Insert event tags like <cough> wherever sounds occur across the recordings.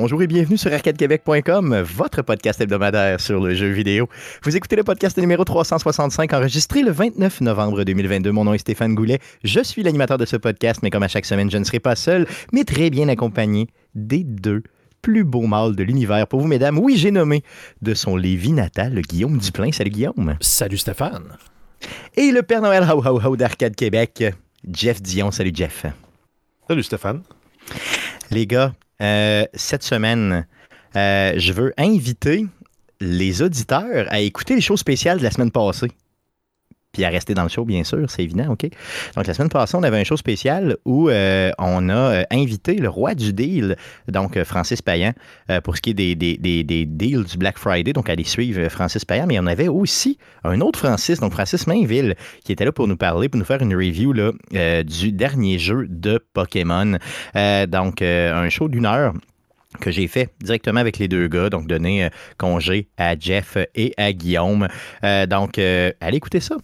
Bonjour et bienvenue sur arcadequebec.com, votre podcast hebdomadaire sur le jeu vidéo. Vous écoutez le podcast numéro 365 enregistré le 29 novembre 2022. Mon nom est Stéphane Goulet. Je suis l'animateur de ce podcast, mais comme à chaque semaine, je ne serai pas seul, mais très bien accompagné des deux plus beaux mâles de l'univers. Pour vous, mesdames, oui, j'ai nommé de son Lévis natal, Guillaume Duplain. Salut Guillaume. Salut Stéphane. Et le Père Noël Ho Ho Ho d'Arcade Québec, Jeff Dion. Salut Jeff. Salut Stéphane. Les gars, euh, cette semaine, euh, je veux inviter les auditeurs à écouter les shows spéciales de la semaine passée. Puis à rester dans le show, bien sûr, c'est évident, OK? Donc, la semaine passée, on avait un show spécial où euh, on a invité le roi du deal, donc Francis Payan, pour ce qui est des, deals du Black Friday. Donc, allez suivre Francis Payan. Mais on avait aussi un autre Francis, donc Francis Mainville, qui était là pour nous parler, pour nous faire une review du dernier jeu de Pokémon. donc, un show d'une heure que j'ai fait directement avec les deux gars, donc donner euh, congé à Jeff et à Guillaume. Euh, donc, euh, allez écouter ça.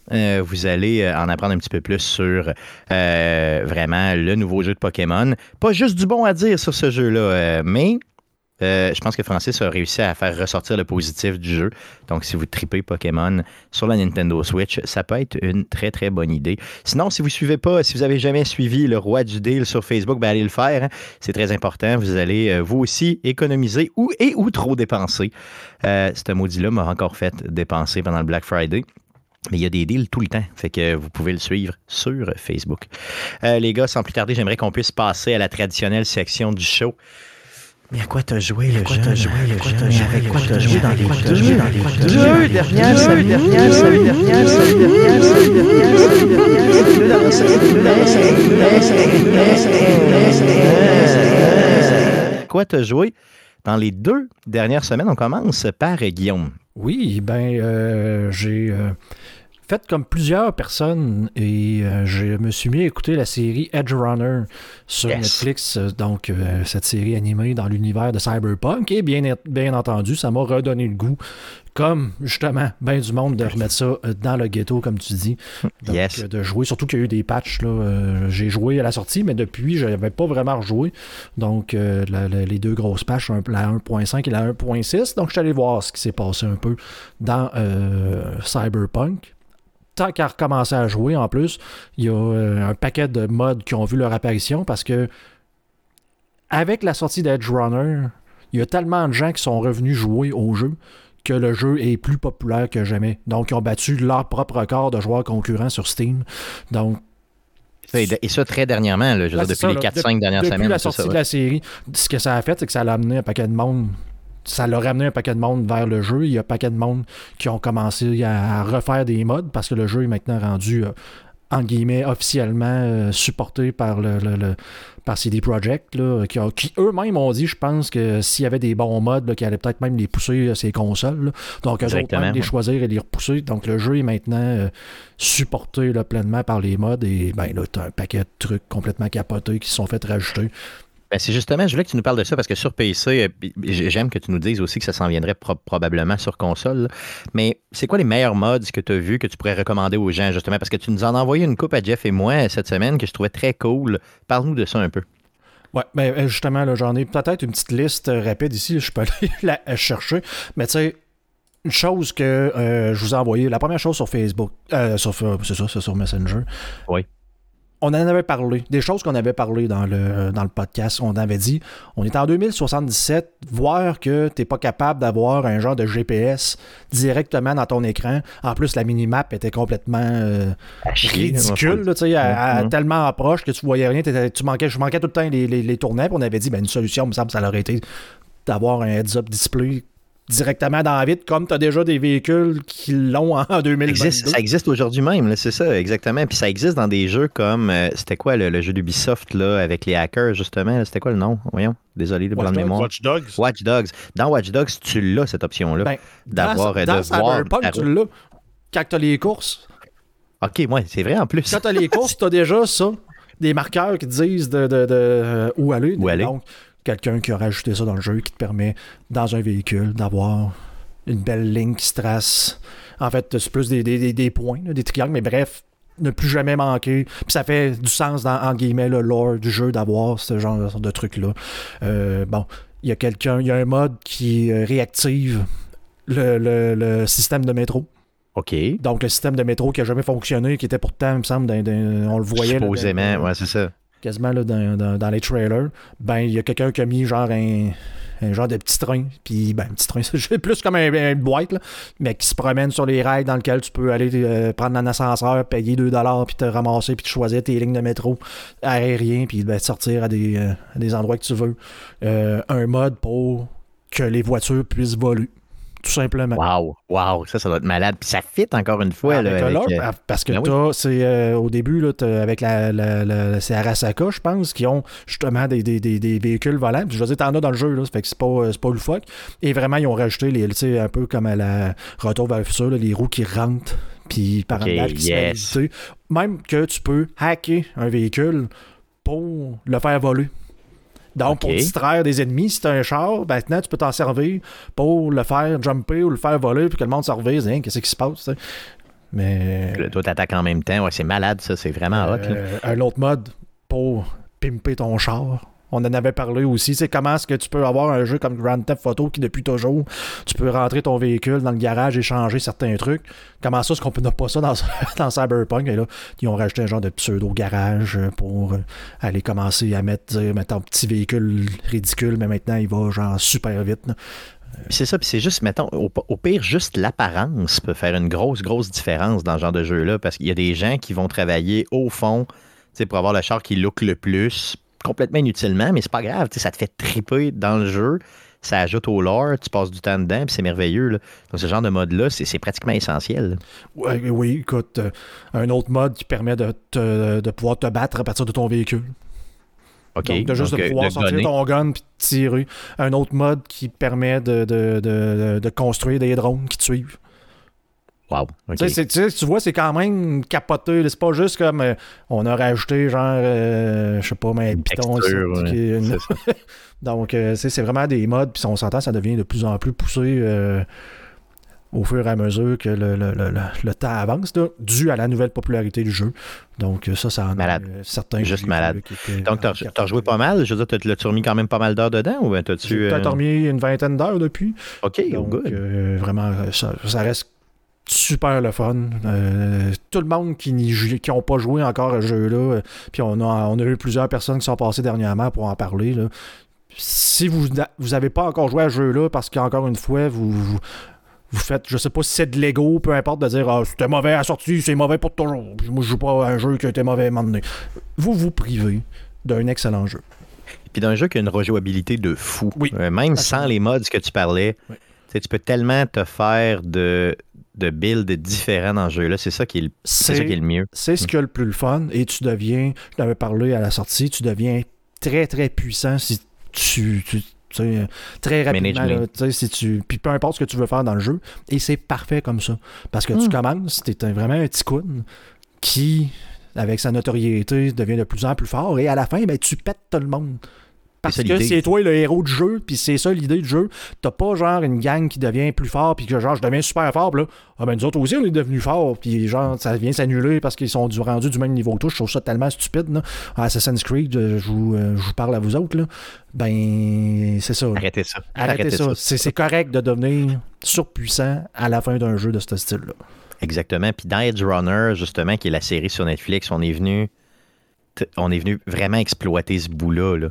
vous allez en apprendre un petit peu plus sur vraiment le nouveau jeu de Pokémon. Pas juste du bon à dire sur ce jeu-là, mais euh, je pense que Francis a réussi à faire ressortir le positif du jeu. Donc, si vous tripez Pokémon sur la Nintendo Switch, ça peut être une très, très bonne idée. Sinon, si vous suivez pas, si vous avez jamais suivi le roi du deal sur Facebook, ben allez le faire. Hein. C'est très important. Vous allez, euh, vous aussi, économiser ou et ou trop dépenser. Euh, ce maudit-là m'a encore fait dépenser pendant le Black Friday. Mais il y a des deals tout le temps, fait que vous pouvez le suivre sur Facebook. les gars, sans plus tarder, j'aimerais qu'on puisse passer à la traditionnelle section du show. Mais à quoi t'as joué le jeu? T'as joué le jeu? Avec quoi t'as joué dans les deux? Dans les deux dernières, salut dernière, salut dernière, salut dernière, salut dernière, salut dernière, salut dernière, Quoi t'as joué dans les deux dernières semaines? On commence par Guillaume. Oui, ben, euh, j'ai euh, fait comme plusieurs personnes et euh, je me suis mis à écouter la série Edge Runner sur Netflix. Euh, donc, euh, cette série animée dans l'univers de Cyberpunk. Et bien, bien entendu, ça m'a redonné le goût, comme justement, bien du monde, de remettre ça dans le ghetto, comme tu dis. Donc, de jouer. Surtout qu'il y a eu des patchs. Là, j'ai joué à la sortie, mais depuis, je n'avais pas vraiment rejoué. Donc, les deux grosses patchs, la 1.5 et la 1.6. Donc, je suis allé voir ce qui s'est passé un peu dans Cyberpunk tant qu'à recommencer à jouer en plus, il y a euh, un paquet de mods qui ont vu leur apparition parce que avec la sortie d'Edge Runner, il y a tellement de gens qui sont revenus jouer au jeu que le jeu est plus populaire que jamais. Donc, ils ont battu leur propre record de joueurs concurrents sur Steam. Donc, et ça très dernièrement, je veux depuis les 4-5 dernières semaines. Depuis la sortie de la série, ce que ça a fait, c'est que ça a amené un paquet de monde ça leur a ramené un paquet de monde vers le jeu. Il y a un paquet de monde qui ont commencé à refaire des modes parce que le jeu est maintenant rendu, euh, en guillemets, officiellement euh, supporté par le, par CD Projekt, qui, eux-mêmes ont dit, je pense, que s'il y avait des bons modes, qui allaient peut-être même les pousser à ces consoles. Donc, eux autres, même les choisir et les repousser. Donc, le jeu est maintenant euh, supporté pleinement par les modes. Et ben là, tu as un paquet de trucs complètement capotés qui se sont fait rajouter. Ben, c'est justement, je voulais que tu nous parles de ça parce que sur PC, euh, j'aime que tu nous dises aussi que ça s'en viendrait probablement sur console. Mais c'est quoi les meilleurs mods que tu as vus que tu pourrais recommander aux gens, justement? Parce que tu nous en as envoyé une coupe à Jeff et moi cette semaine que je trouvais très cool. Parle-nous de ça un peu. Ouais, ben euh, justement, j'en ai peut-être une petite liste euh, rapide ici, je peux <laughs> aller la chercher. Mais tu sais, une chose que je vous ai envoyé, la première chose sur Facebook, sur, c'est ça, c'est sur Messenger. Oui on en avait parlé, des choses qu'on avait parlé dans le, dans le podcast. On avait dit, on est en 2077, voir que tu n'es pas capable d'avoir un genre de GPS directement dans ton écran. En plus, la minimap était complètement euh, ridicule, mm-hmm. tellement proche que tu voyais rien. Tu manquais, je manquais tout le temps les, les, tournées. on avait dit, ben, une solution, me semble, ça aurait été d'avoir un heads-up display directement dans la vitre, comme tu as déjà des véhicules qui l'ont en <laughs> 2022. ça existe aujourd'hui même, c'est ça, exactement. Puis ça existe dans des jeux comme, euh, c'était quoi le, jeu d'Ubisoft là, avec les hackers, justement? C'était quoi le nom? Voyons, désolé, de blanc de mémoire. Watch Dogs. Watch Dogs. Dans Watch Dogs, tu l'as, cette option-là, ben, d'avoir, euh, de voir... tu l'as. Quand tu as les courses. OK, ouais, c'est vrai en plus. Quand tu as les courses, tu as déjà ça, des marqueurs qui disent de, de, euh, où aller. Où aller quelqu'un qui a rajouté ça dans le jeu qui te permet, dans un véhicule, d'avoir une belle ligne qui se trace. En fait, c'est plus des, des, points, des triangles, mais bref, ne plus jamais manquer. Puis ça fait du sens dans, en guillemets, le lore du jeu d'avoir ce genre de truc-là. Euh, bon. il y a quelqu'un, il y a un mode qui euh, réactive le, le- le système de métro. OK. Donc, le système de métro qui a jamais fonctionné, qui était pourtant, il me semble, on le voyait. là, Supposément, dans- ouais, c'est ça. Quasiment là, dans, dans- dans les trailers, ben il y a quelqu'un qui a mis genre un, genre de petit train, puis ben petit train, <laughs> c'est plus comme un, une boîte, là, mais qui se promène sur les rails dans lequel tu peux aller euh, prendre un ascenseur, payer 2$, puis te ramasser, puis te choisir tes lignes de métro aérien, puis ben, sortir à des, euh, des endroits que tu veux. Euh, un mode pour que les voitures puissent voler, tout simplement. Wow, wow, ça, ça doit être malade. Puis ça fit encore une fois. Là, avec, leur, euh, parce que ben oui. t'as, c'est euh, au début, là, avec la, la, la- c'est Arasaka, je pense, qui ont justement des, des, des, des véhicules volants. Puis je veux dire, t'en as dans le jeu, là, ça fait que c'est pas, euh, pas le fuck. Et vraiment, ils ont rajouté, les, tu sais, un peu comme à la Retour vers le futur, là, les roues qui rentrent, puis par Ok, en qui yes. se. Même que tu peux hacker un véhicule pour le faire voler. Donc, pour distraire des ennemis, si t'as un char, ben, maintenant, tu peux t'en servir pour le faire jumper ou le faire voler, puis que le monde se revise, hein, qu'est-ce qui se passe, tu. Mais. Là, toi, t'attaques en même temps. Ouais, c'est malade, ça. C'est vraiment hot. là. Euh, un autre mode pour pimper ton char. On en avait parlé aussi. C'est comment est-ce que tu peux avoir un jeu comme Grand Theft Auto qui, depuis toujours, tu peux rentrer ton véhicule dans le garage et changer certains trucs. Comment ça, est-ce qu'on n'a pas ça <laughs> dans, Cyberpunk? Et là, ils ont rajouté un genre de pseudo-garage euh, pour euh, aller commencer à mettre, dire, mettons, petit véhicule ridicule, mais maintenant, il va genre super vite. Puis c'est ça, puis c'est juste, mettons, au, pire, juste l'apparence peut faire une grosse, grosse différence dans ce genre de jeu-là, parce qu'il y a des gens qui vont travailler au fond, pour avoir le char qui look le plus, complètement inutilement, mais c'est pas grave, ça te fait triper dans le jeu, ça ajoute au lore, tu passes du temps dedans, puis c'est merveilleux. là. Donc ce genre de mode-là, c'est pratiquement essentiel. Ouais, oui, écoute, euh, un autre mode qui permet de, te- de pouvoir te battre à partir de ton véhicule. OK. Donc, de juste de pouvoir de sortir gunner. ton gun puis tirer. Un autre mode qui permet de, de, de construire des drones qui te suivent. Wow. Tu vois, c'est quand même capoté. C'est pas juste comme euh, on a rajouté genre, euh, je sais pas, mais ici, ouais. une-. <laughs> Donc, euh, c'est vraiment des modes. Puis on s'entend, ça devient de plus en plus poussé au fur et à mesure que le, le- le- le- le temps avance, là, dû à la nouvelle popularité du jeu. Donc, ça, ça en Malade. euh, certains. Juste malade. Donc, t'as en t'as rejoué pas mal. Je veux dire, t'as- l'as-tu remis quand même pas mal d'heures dedans ou t'as-tu. Peut-être remis une vingtaine d'heures depuis. OK, Donc, good. vraiment, ça, ça reste super le fun. Euh, tout le monde qui n'ont pas joué encore à ce jeu-là, euh, puis on a, on a eu plusieurs personnes qui sont passées dernièrement pour en parler. là. Si vous n'avez pas encore joué à ce jeu-là, parce qu'encore une fois, vous, vous, vous faites, je sais pas si c'est de l'ego, peu importe, de dire ah, c'était mauvais à la sortie, c'est mauvais pour toujours. Moi, je joue pas à un jeu qui a été mauvais à un moment donné. Vous vous privez d'un excellent jeu. Puis d'un jeu qui a une rejouabilité de fou. Oui. Euh, même sans les mods que tu parlais, Oui. Tu sais, tu peux tellement te faire de, de builds différents dans ce jeu-là. C'est ça qui est le, c'est ça qui est le mieux. C'est ce qui est le plus le fun et tu deviens, je t'avais parlé à la sortie, tu deviens très très puissant si tu, tu- tu très rapidement, là, tu si tu, puis peu importe ce que tu veux faire dans le jeu, et c'est parfait comme ça, parce que tu Mm. commences, t'es un- vraiment un petit coon qui, avec sa notoriété, devient de plus en plus fort, et à la fin, ben, tu pètes tout le monde. Parce que c'est toi le héros du jeu, puis c'est ça l'idée du jeu. T'as pas genre une gang qui devient plus fort, puis que genre je deviens super fort, puis là, ah ben nous autres aussi on est devenus forts, puis genre ça vient s'annuler parce qu'ils sont du, rendus du même niveau que toi. Je trouve ça tellement stupide. Là. Assassin's Creed, euh, je vous, euh, je vous parle à vous autres, là. ben c'est ça. Arrêtez ça. Arrêtez, ça. C'est c'est correct de devenir surpuissant à la fin d'un jeu de ce style-là. Exactement. Puis dans Edge Runner, justement, qui est la série sur Netflix, on est venu, on est venu vraiment exploiter ce bout-là. Là.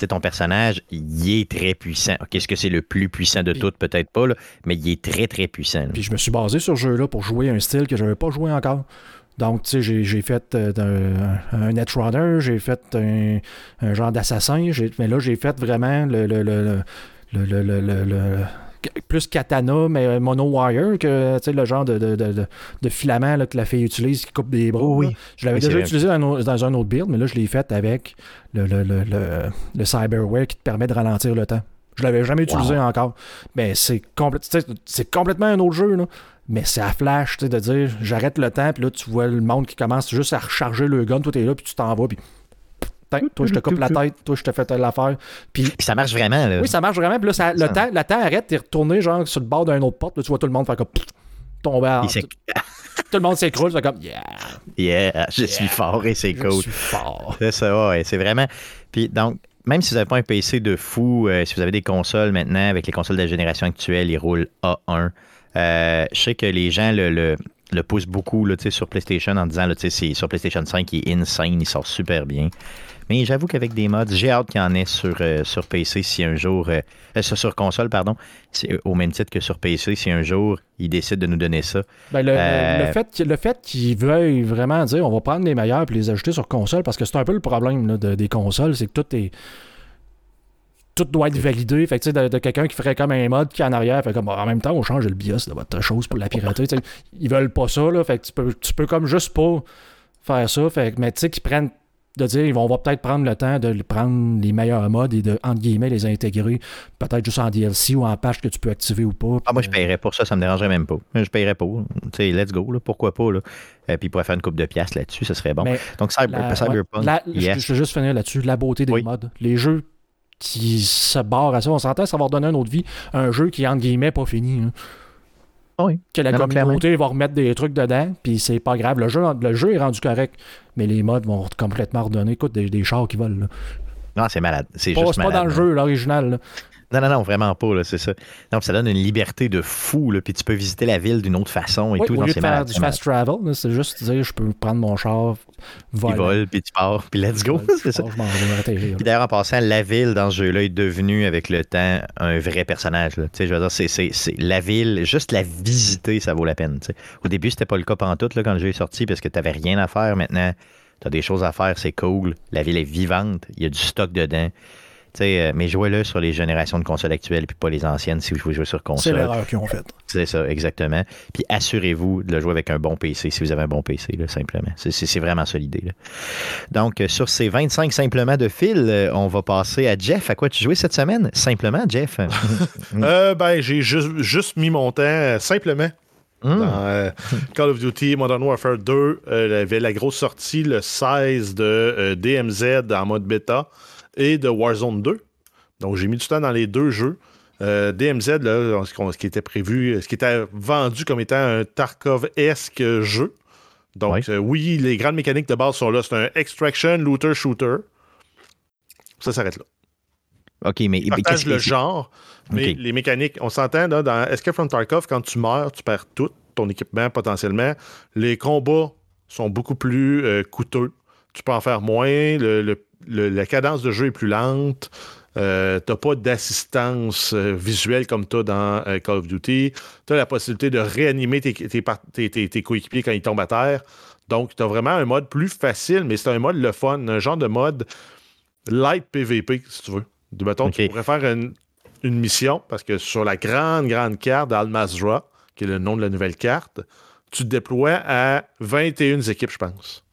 Sais, ton personnage, il est très puissant. OK, Est-ce que c'est le plus puissant de toutes? Peut-être pas, là, mais il est très, très puissant. là. Puis je me suis basé sur ce jeu-là pour jouer un style que je n'avais pas joué encore. Donc, tu sais, j'ai- fait euh, d'un- un, Netrunner, j'ai fait un, un genre d'assassin, mais là, j'ai fait vraiment le, le, le, le, plus katana, mais mono wire, que le genre de, de, de, filament là, que la fille utilise qui coupe des bras. Oh oui. Je l'avais Oui, déjà utilisé dans, un autre- dans un autre build, mais là, je l'ai fait avec le, le, le, le, le cyberware qui te permet de ralentir le temps. Je l'avais jamais utilisé encore. Mais c'est c'est complètement un autre jeu, là. Mais c'est à flash, tu sais, de dire j'arrête le temps, puis là, tu vois le monde qui commence juste à recharger le gun, toi, t'es là, puis tu t'en vas, puis. Tain, Toi, je te coupe la <laughs> tête, toi, je te fais telle affaire. Puis, Puis ça marche vraiment. Là. oui, ça marche vraiment. Puis là, ça- le, Ça- temps, le temps arrête, t'es retourné, genre, sur le bord d'une autre porte, là, tu vois tout le monde faire comme. tomber en- tout, tout le monde s'écroule, c'est comme. Yeah, Yeah, je suis fort et c'est je cool. suis fort. C'est ça, ouais, c'est vraiment. Puis donc, même si vous n'avez pas un PC de fou, euh, si vous avez des consoles maintenant, avec les consoles de la génération actuelle, ils roulent A1. Euh, je sais que les gens le, le, poussent beaucoup là, sur PlayStation en disant là, sur PlayStation 5, il est insane, il sort super bien. Mais j'avoue qu'avec des mods, j'ai hâte qu'il y en ait sur, euh, sur PC si un jour. Euh, euh, sur console, pardon. Au même titre que sur PC, si un jour ils décident de nous donner ça. Ben, le, fait, le fait qu'ils veuillent vraiment dire on va prendre les meilleurs et les ajouter sur console, parce que c'est un peu le problème des consoles, c'est que tout est tout doit être validé. Fait que, de, de quelqu'un qui ferait comme un mode qui en arrière, fait comme en même temps, on change le BIOS de votre chose pour la pirater. ils veulent pas ça, là. Fait que tu peux, tu peux comme juste pas faire ça. Fait mais tu sais, qu'ils prennent de dire on va peut-être prendre le temps de prendre les meilleurs modes et de, entre guillemets, les intégrer, peut-être juste en DLC ou en page que tu peux activer ou pas. Ah, moi, je paierais pour ça, ça me dérangerait même pas. Je paierais pas. Tu sais, let's go, pourquoi pas. Là. Euh, puis, il pourrait faire une coupe de pièces là-dessus, ça serait bon. Donc, Cyberpunk. Je veux juste finir là-dessus. La beauté des modes. Les jeux qui se barrent à ça, on s'entend, ça va redonner une autre vie. Un jeu qui est, entre guillemets, pas fini. Hein. Oui. Que la communauté va remettre des trucs dedans, puis c'est pas grave. Le jeu, le jeu est rendu correct, mais les modes vont complètement redonner. Écoute, des, des chars qui volent. Non, c'est malade. C'est juste pas dans le jeu, l'original. Non, non, non, vraiment pas, c'est ça. Donc, ça donne une liberté de fou, là, puis tu peux visiter la ville d'une autre façon et tout. Au lieu de faire du fast travel, c'est juste dire, je peux prendre mon char, voler. Il vole, puis tu pars, puis let's go, <laughs> c'est ça. D'ailleurs, en passant, la ville dans ce jeu-là est devenue, avec le temps, un vrai personnage. Tu sais, je veux dire, c'est la ville, juste la visiter, ça vaut la peine. Au début, c'était pas le cas tout là, quand le jeu est sorti, parce que tu n'avais rien à faire. Maintenant, tu as des choses à faire, c'est cool. La ville est vivante, il y a du stock dedans. Euh, mais jouez-le sur les générations de consoles actuelles, puis pas les anciennes si vous jouez sur console. C'est l'erreur qu'ils ont faite. C'est ça, exactement. Puis assurez-vous de le jouer avec un bon PC, si vous avez un bon PC, simplement. C'est vraiment ça l'idée. Donc, euh, sur ces 25 simplement de fil, euh, on va passer à Jeff. À quoi tu jouais cette semaine? Simplement, Jeff? <laughs> <laughs> ben, j'ai juste, mis mon temps simplement hmm. Dans <laughs> Call of Duty Modern Warfare 2, il y avait la grosse sortie le 16 de DMZ en mode bêta et de Warzone 2. Donc, j'ai mis du temps dans les deux jeux. Euh, DMZ, là, ce qui était prévu, ce qui était vendu comme étant un Tarkov-esque jeu. Donc, euh, oui, les grandes mécaniques de base sont là. C'est un extraction, looter, shooter. Ça s'arrête là. OK, mais. Il partage le genre, mais les mécaniques, on s'entend, là, dans Escape from Tarkov, quand tu meurs, tu perds tout ton équipement potentiellement. Les combats sont beaucoup plus euh, coûteux. Tu peux en faire moins. le, la cadence de jeu est plus lente. Euh, t'as pas d'assistance euh, visuelle comme tu dans euh, Call of Duty. Tu as la possibilité de réanimer tes, tes, coéquipiers quand ils tombent à terre. Donc, tu as vraiment un mode plus facile, mais c'est un mode le fun, un genre de mode light PVP, si tu veux. De mettons, tu pourrais faire une, une, mission, parce que sur la grande, grande carte d'Almazra, qui est le nom de la nouvelle carte, tu te déploies à 21 équipes, je pense.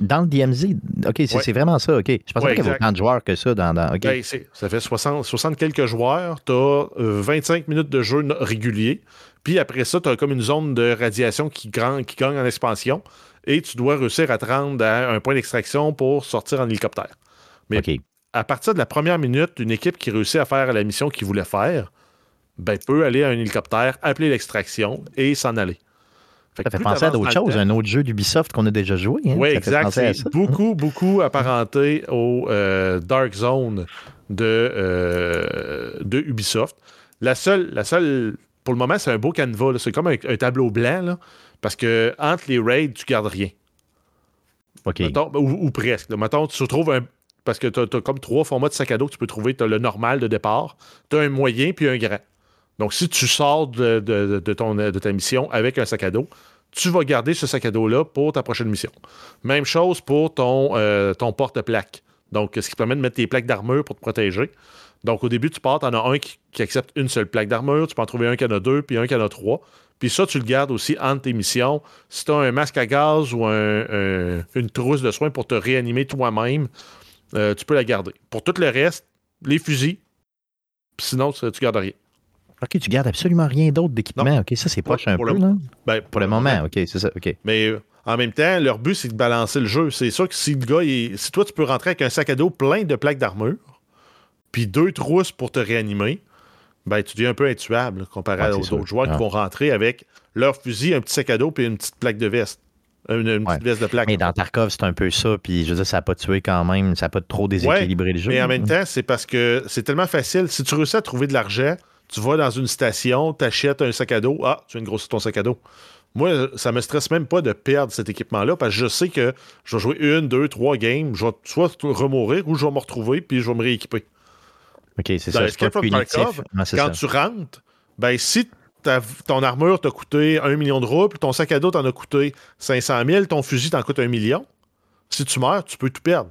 Dans le DMZ, OK, c'est vraiment ça, OK. Je pensais pas qu'il y avait autant de joueurs que ça dans... dans ben, ça fait 60, 60 quelques joueurs, tu as 25 minutes de jeu régulier, puis après ça, tu as comme une zone de radiation qui, gagne, qui gagne en expansion, et tu dois réussir à te rendre à un point d'extraction pour sortir en hélicoptère. Mais à partir de la première minute, une équipe qui réussit à faire la mission qu'il voulait faire, ben, peut aller à un hélicoptère, appeler l'extraction et s'en aller ça fait penser à d'autres choses, un autre jeu d'Ubisoft qu'on a déjà joué. Hein? Oui, exact. C'est beaucoup, beaucoup apparenté au euh, Dark Zone de, euh, de Ubisoft. La seule, la seule, pour le moment, c'est un beau canevas. C'est comme un, tableau blanc, là, parce que entre les raids, tu gardes rien. OK. ou, presque. Mettons, tu retrouves un. Parce que tu as, comme trois formats de sac à dos que tu peux trouver. Tu as le normal de départ, tu as un moyen puis un grand. Donc, si tu sors de, ton, de ta mission avec un sac à dos, tu vas garder ce sac à dos-là pour ta prochaine mission. Même chose pour ton, euh, ton porte-plaque. Donc, ce qui permet de mettre tes plaques d'armure pour te protéger. Donc, au début, tu pars, tu en as un qui, accepte une seule plaque d'armure, tu peux en trouver un qui en a deux, puis un qui en a trois. Puis ça, tu le gardes aussi entre tes missions. Si tu as un masque à gaz ou une trousse de soins pour te réanimer toi-même, euh, tu peux la garder. Pour tout le reste, les fusils, sinon, tu gardes rien. OK, tu gardes absolument rien d'autre d'équipement. OK, ça, c'est proche un peu, là. Ben, pour le moment, OK, c'est ça. OK. Mais euh, en même temps, leur but, c'est de balancer le jeu. C'est sûr que si le gars, si toi, tu peux rentrer avec un sac à dos plein de plaques d'armure, puis deux trousses pour te réanimer, ben, tu deviens un peu intuable comparé aux autres joueurs qui vont rentrer avec leur fusil, un petit sac à dos puis une petite plaque de veste. Une, petite veste de plaque. Mais dans Tarkov, c'est un peu ça. Puis je veux dire, ça n'a pas tué quand même. Ça n'a pas trop déséquilibré le jeu. Mais en même temps, c'est parce que c'est tellement facile. Si tu réussis à trouver de l'argent, tu vas dans une station, tu achètes un sac à dos. Ah, tu viens de grossir ton sac à dos. Moi, ça me stresse même pas de perdre cet équipement-là parce que je sais que je vais jouer une, deux, trois games. Je vais soit remourir ou je vais me retrouver puis je vais me rééquiper. OK, c'est ça. Escape from Tarkov, quand tu rentres, ben si ton armure t'a coûté un million de roubles, ton sac à dos t'en a coûté 500 000, ton fusil t'en coûte un million, si tu meurs, tu peux tout perdre.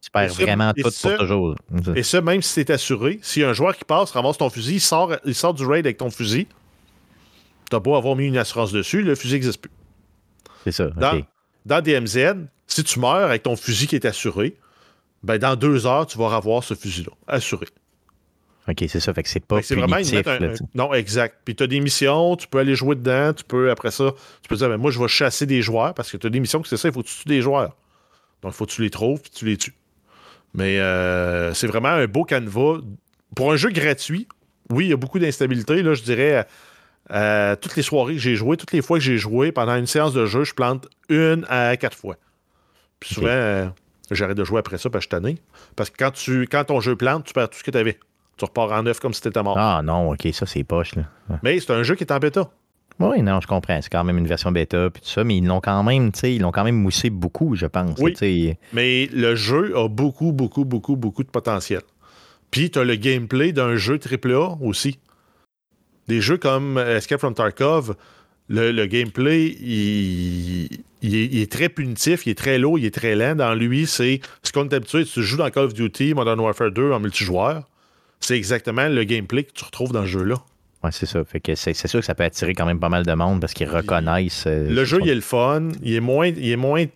Tu perds vraiment tout pour toujours. Et ça, même si c'est assuré, si un joueur qui passe, ramasse ton fusil, il sort, il sort du raid avec ton fusil, t'as beau avoir mis une assurance dessus, le fusil n'existe plus. C'est ça. Dans, dans, DMZ, si tu meurs avec ton fusil qui est assuré, ben dans deux heures, tu vas avoir ce fusil-là, assuré. OK, c'est ça. Fait que c'est pas fait punitif, Non, exact. Puis tu as des missions, tu peux aller jouer dedans, tu peux, après ça, tu peux dire, ben, moi, je vais chasser des joueurs, parce que tu as des missions que c'est ça, il faut que tu tues des joueurs. Donc, il faut que tu les trouves, puis tu les tues. Mais euh, c'est vraiment un beau canevas. Pour un jeu gratuit, oui, il y a beaucoup d'instabilité. Là, je dirais, euh, toutes les soirées que j'ai joué, toutes les fois que j'ai joué, pendant une séance de jeu, je plante une à quatre fois. Puis souvent, euh, j'arrête de jouer après ça parce que je suis. Parce que quand, tu, quand ton jeu plante, tu perds tout ce que tu avais. Tu repars en neuf comme si t'étais mort. Ah non, ok, ça c'est poche. Là. Mais c'est un jeu qui est en bêta. Oui, non, je comprends. C'est quand même une version bêta puis tout ça, mais ils l'ont quand même, tu sais, ils l'ont quand même moussé beaucoup, je pense. Oui. Mais le jeu a beaucoup, beaucoup, beaucoup, beaucoup de potentiel. Puis tu as le gameplay d'un jeu AAA aussi. Des jeux comme Escape from Tarkov, le, gameplay, il, est, très punitif, il est très lourd, il est très lent. Dans lui, c'est ce qu'on est habitué. Tu joues dans Call of Duty, Modern Warfare 2 en multijoueur c'est exactement le gameplay que tu retrouves dans ce jeu-là. Ouais, c'est ça. Fait que c'est, sûr que ça peut attirer quand même pas mal de monde parce qu'ils reconnaissent. Euh, le jeu, il est le fun. Il est moins. Il est moins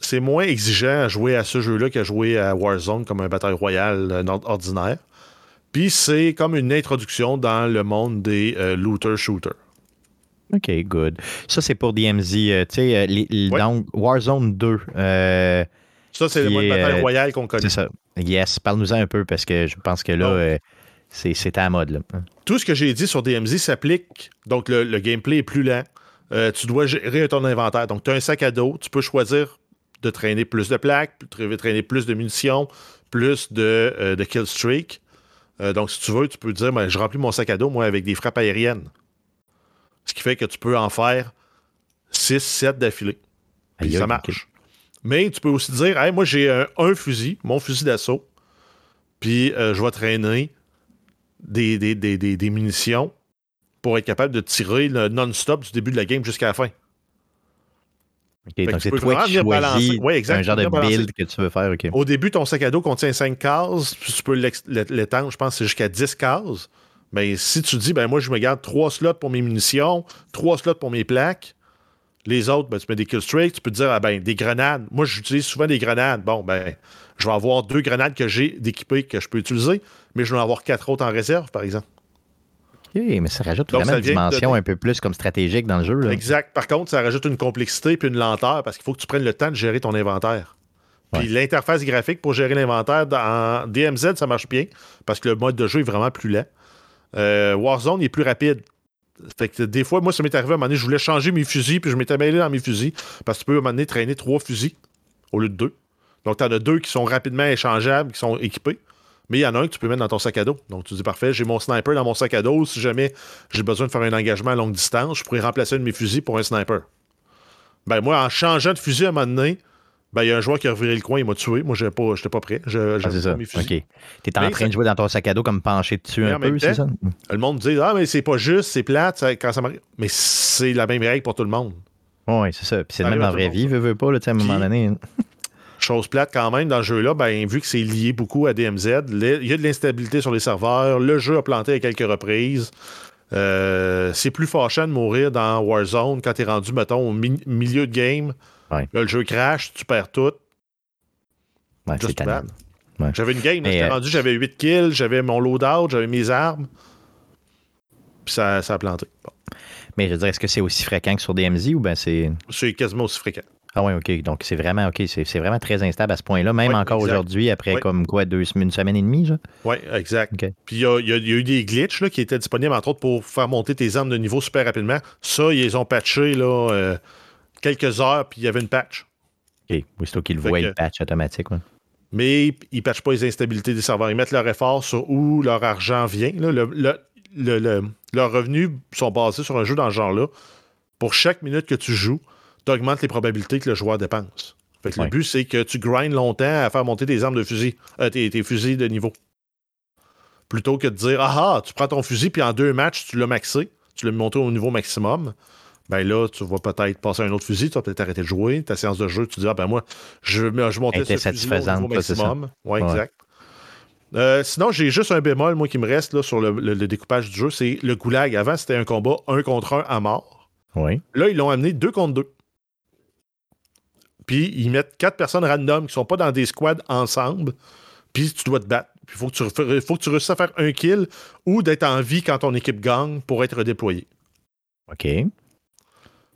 c'est moins exigeant à jouer à ce jeu-là qu'à jouer à Warzone comme un bataille royale euh, ordinaire. Puis c'est comme une introduction dans le monde des euh, looter-shooters. OK, good. Ça, c'est pour DMZ. tu sais, donc Warzone 2. ça, c'est le mode bataille royale qu'on connaît. C'est ça. Yes, parle-nous-en un peu parce que je pense que là, euh, c'est à la mode. Là. Tout ce que j'ai dit sur DMZ s'applique. Donc, le, gameplay est plus lent. Euh, tu dois gérer ton inventaire. Donc, tu as un sac à dos. Tu peux choisir de traîner plus de plaques, de traîner plus de munitions, plus de, euh, de kill streak. donc, si tu veux, tu peux dire ben, je remplis mon sac à dos, moi, avec des frappes aériennes. Ce qui fait que tu peux en faire 6, 7 d'affilée. Puis ça marche. Mais tu peux aussi dire, hey, moi j'ai un, fusil, mon fusil d'assaut, puis euh, je vais traîner des, des, munitions pour être capable de tirer non-stop du début de la game jusqu'à la fin. OK, donc c'est toi qui choisis un genre de build que tu veux faire. Au début, ton sac à dos contient 5 cases, puis tu peux l'étendre, je pense, c'est jusqu'à 10 cases. Mais si tu dis, ben moi, je me garde 3 slots pour mes munitions, 3 slots pour mes plaques, les autres, ben, tu mets des kill tu peux te dire, ah, ben, des grenades. Moi, j'utilise souvent des grenades. Bon, ben, je vais avoir deux grenades que j'ai d'équipées que je peux utiliser, mais je vais en avoir quatre autres en réserve, par exemple. OK, mais ça rajoute vraiment une dimension un peu plus comme stratégique dans le jeu. Exact. Par contre, ça rajoute une complexité puis une lenteur parce qu'il faut que tu prennes le temps de gérer ton inventaire. Puis l'interface graphique pour gérer l'inventaire dans DMZ, ça marche bien parce que le mode de jeu est vraiment plus lent. Euh, Warzone est plus rapide. Fait que des fois, moi, ça m'est arrivé à un moment donné, je voulais changer mes fusils, puis je m'étais mêlé dans mes fusils. Parce que tu peux à un moment donné traîner trois fusils au lieu de deux. Donc, tu en as deux qui sont rapidement échangeables, qui sont équipés. Mais il y en a un que tu peux mettre dans ton sac à dos. Donc, tu dis, parfait, j'ai mon sniper dans mon sac à dos. Si jamais j'ai besoin de faire un engagement à longue distance, je pourrais remplacer un de mes fusils pour un sniper. Ben, moi, en changeant de fusil à un moment donné, ben, il y a un joueur qui a reviré le coin, il m'a tué. Moi, je n'étais pas, prêt. Je, ah, c'est ça. OK. Tu en train de jouer dans ton sac à dos comme penché dessus un peu, c'est ça? Le monde dit Ah, mais c'est pas juste, c'est plate quand ça m'arrive. Mais c'est la même règle pour tout le monde. Oui, c'est ça. Puis c'est même la vraie vie, veux, veux pas, là, à un moment donné. Chose plate quand même dans ce jeu-là, ben, vu que c'est lié beaucoup à DMZ, il y a de l'instabilité sur les serveurs. Le jeu a planté à quelques reprises. Euh, c'est plus fâchant de mourir dans Warzone quand tu es rendu, mettons, au milieu de game Là, le jeu crash, tu perds tout. Ouais, J'avais une game, j'étais euh, rendu, j'avais 8 kills, j'avais mon loadout, j'avais mes armes. Puis ça, ça a planté. Mais je veux dire, est-ce que c'est aussi fréquent que sur DMZ ou ben c'est. C'est quasiment aussi fréquent. Ah oui, OK. Donc c'est vraiment OK. C'est vraiment très instable à ce point-là, même encore aujourd'hui, après comme quoi, deux, une semaine et demie, Oui, exact. Puis il y, a, eu des glitches là, qui étaient disponibles, entre autres, pour faire monter tes armes de niveau super rapidement. Ça, ils les ont patché là, euh, quelques heures, puis il y avait une patch. OK. Aussitôt qu'ils voient une patch automatique. Mais ils ne patchent pas les instabilités des serveurs. Ils mettent leur effort sur où leur argent vient. le, leurs revenus sont basés sur un jeu dans ce genre-là. Pour chaque minute que tu joues, tu augmentes les probabilités que le joueur dépense. Le but, c'est que tu grindes longtemps à faire monter tes armes de fusil, euh, tes, fusils de niveau. Plutôt que de dire Ah ah, tu prends ton fusil, puis en deux matchs, tu l'as maxé, tu l'as monté au niveau maximum. Ben là, tu vas peut-être passer à un autre fusil, tu vas peut-être arrêter de jouer. Ta séance de jeu, tu dis Ah ben moi, je, je montais ce fusil au niveau maximum. Ouais, exact. Euh, sinon, j'ai juste un bémol, moi, qui me reste là, sur le, découpage du jeu. C'est le goulag. Avant, c'était un combat un contre un à mort. Oui. Là, ils l'ont amené deux contre deux. Puis, ils mettent quatre personnes random qui sont pas dans des squads ensemble. Puis, tu dois te battre. Il faut, que tu, faut que tu réussisses à faire un kill ou d'être en vie quand ton équipe gagne pour être redéployé. OK.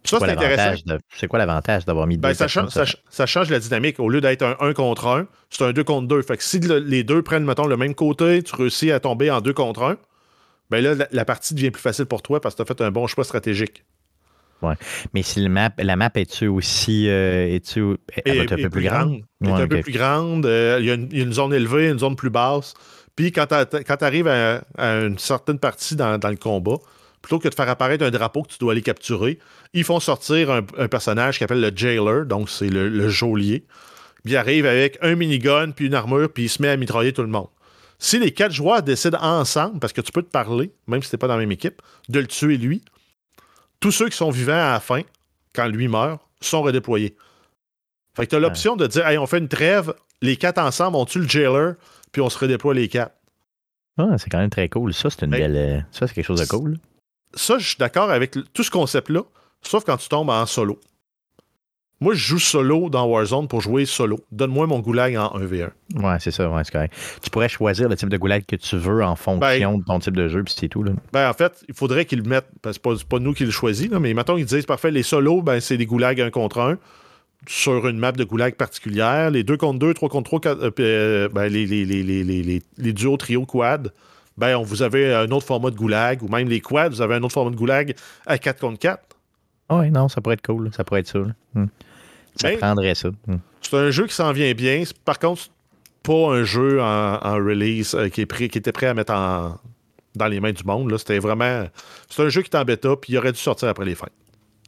Ça, c'est intéressant. C'est quoi l'avantage d'avoir mis ben, deux ça, change, ça, change la dynamique. Au lieu d'être un 1 contre 1, c'est un 2 contre 2. Fait que si les deux prennent, mettons, le même côté, tu réussis à tomber en 2 contre 1, ben là, la, partie devient plus facile pour toi parce que tu as fait un bon choix stratégique. Ouais. Mais si le map, la map est-tu aussi. Euh, est-tu un peu plus grande? Elle est un peu plus grande. Euh, il y, a une zone élevée, une zone plus basse. Puis quand tu arrives à, une certaine partie dans, dans le combat, plutôt que de faire apparaître un drapeau que tu dois aller capturer, ils font sortir un, personnage qui s'appelle le Jailer, donc c'est le, geôlier. Puis il arrive avec un minigun, puis une armure, puis il se met à mitrailler tout le monde. Si les quatre joueurs décident ensemble, parce que tu peux te parler, même si t'es pas dans la même équipe, de le tuer lui, tous ceux qui sont vivants à la fin, quand lui meurt, sont redéployés. Fait que tu as l'option de dire, hey, on fait une trêve, les quatre ensemble, on tue le jailer, puis on se redéploie les quatre. Ah, c'est quand même très cool. Ça, c'est une belle. Euh, ça, c'est quelque chose de cool. Ça, je suis d'accord avec tout ce concept-là. Sauf quand tu tombes en solo. Moi, je joue solo dans Warzone pour jouer solo. Donne-moi mon goulag en 1v1. Ouais, c'est ça, ouais, c'est correct. Tu pourrais choisir le type de goulag que tu veux en fonction ben, de ton type de jeu, puis c'est tout. Là. Ben, en fait, il faudrait qu'ils le mettent. c'est pas, pas, nous qui le choisissons, mais mettons qu'ils disent parfait, les solos, ben, c'est des goulags 1 contre 1 sur une map de goulag particulière. Les 2 contre 2, 3 contre 3, euh, euh, ben, les, les, les, les, duos, trio, quad, ben, on, vous avez un autre format de goulag, ou même les quads, vous avez un autre format de goulag à 4 contre 4. Ah oui, non, ça pourrait être cool. Ça pourrait être ça. Hmm. Ça ben, prendrait ça. C'est un jeu qui s'en vient bien. Par contre, pas un jeu en, release euh, qui, est prêt, qui était prêt à mettre en, dans les mains du monde. C'était vraiment. C'est un jeu qui est en bêta, puis il aurait dû sortir après les fêtes.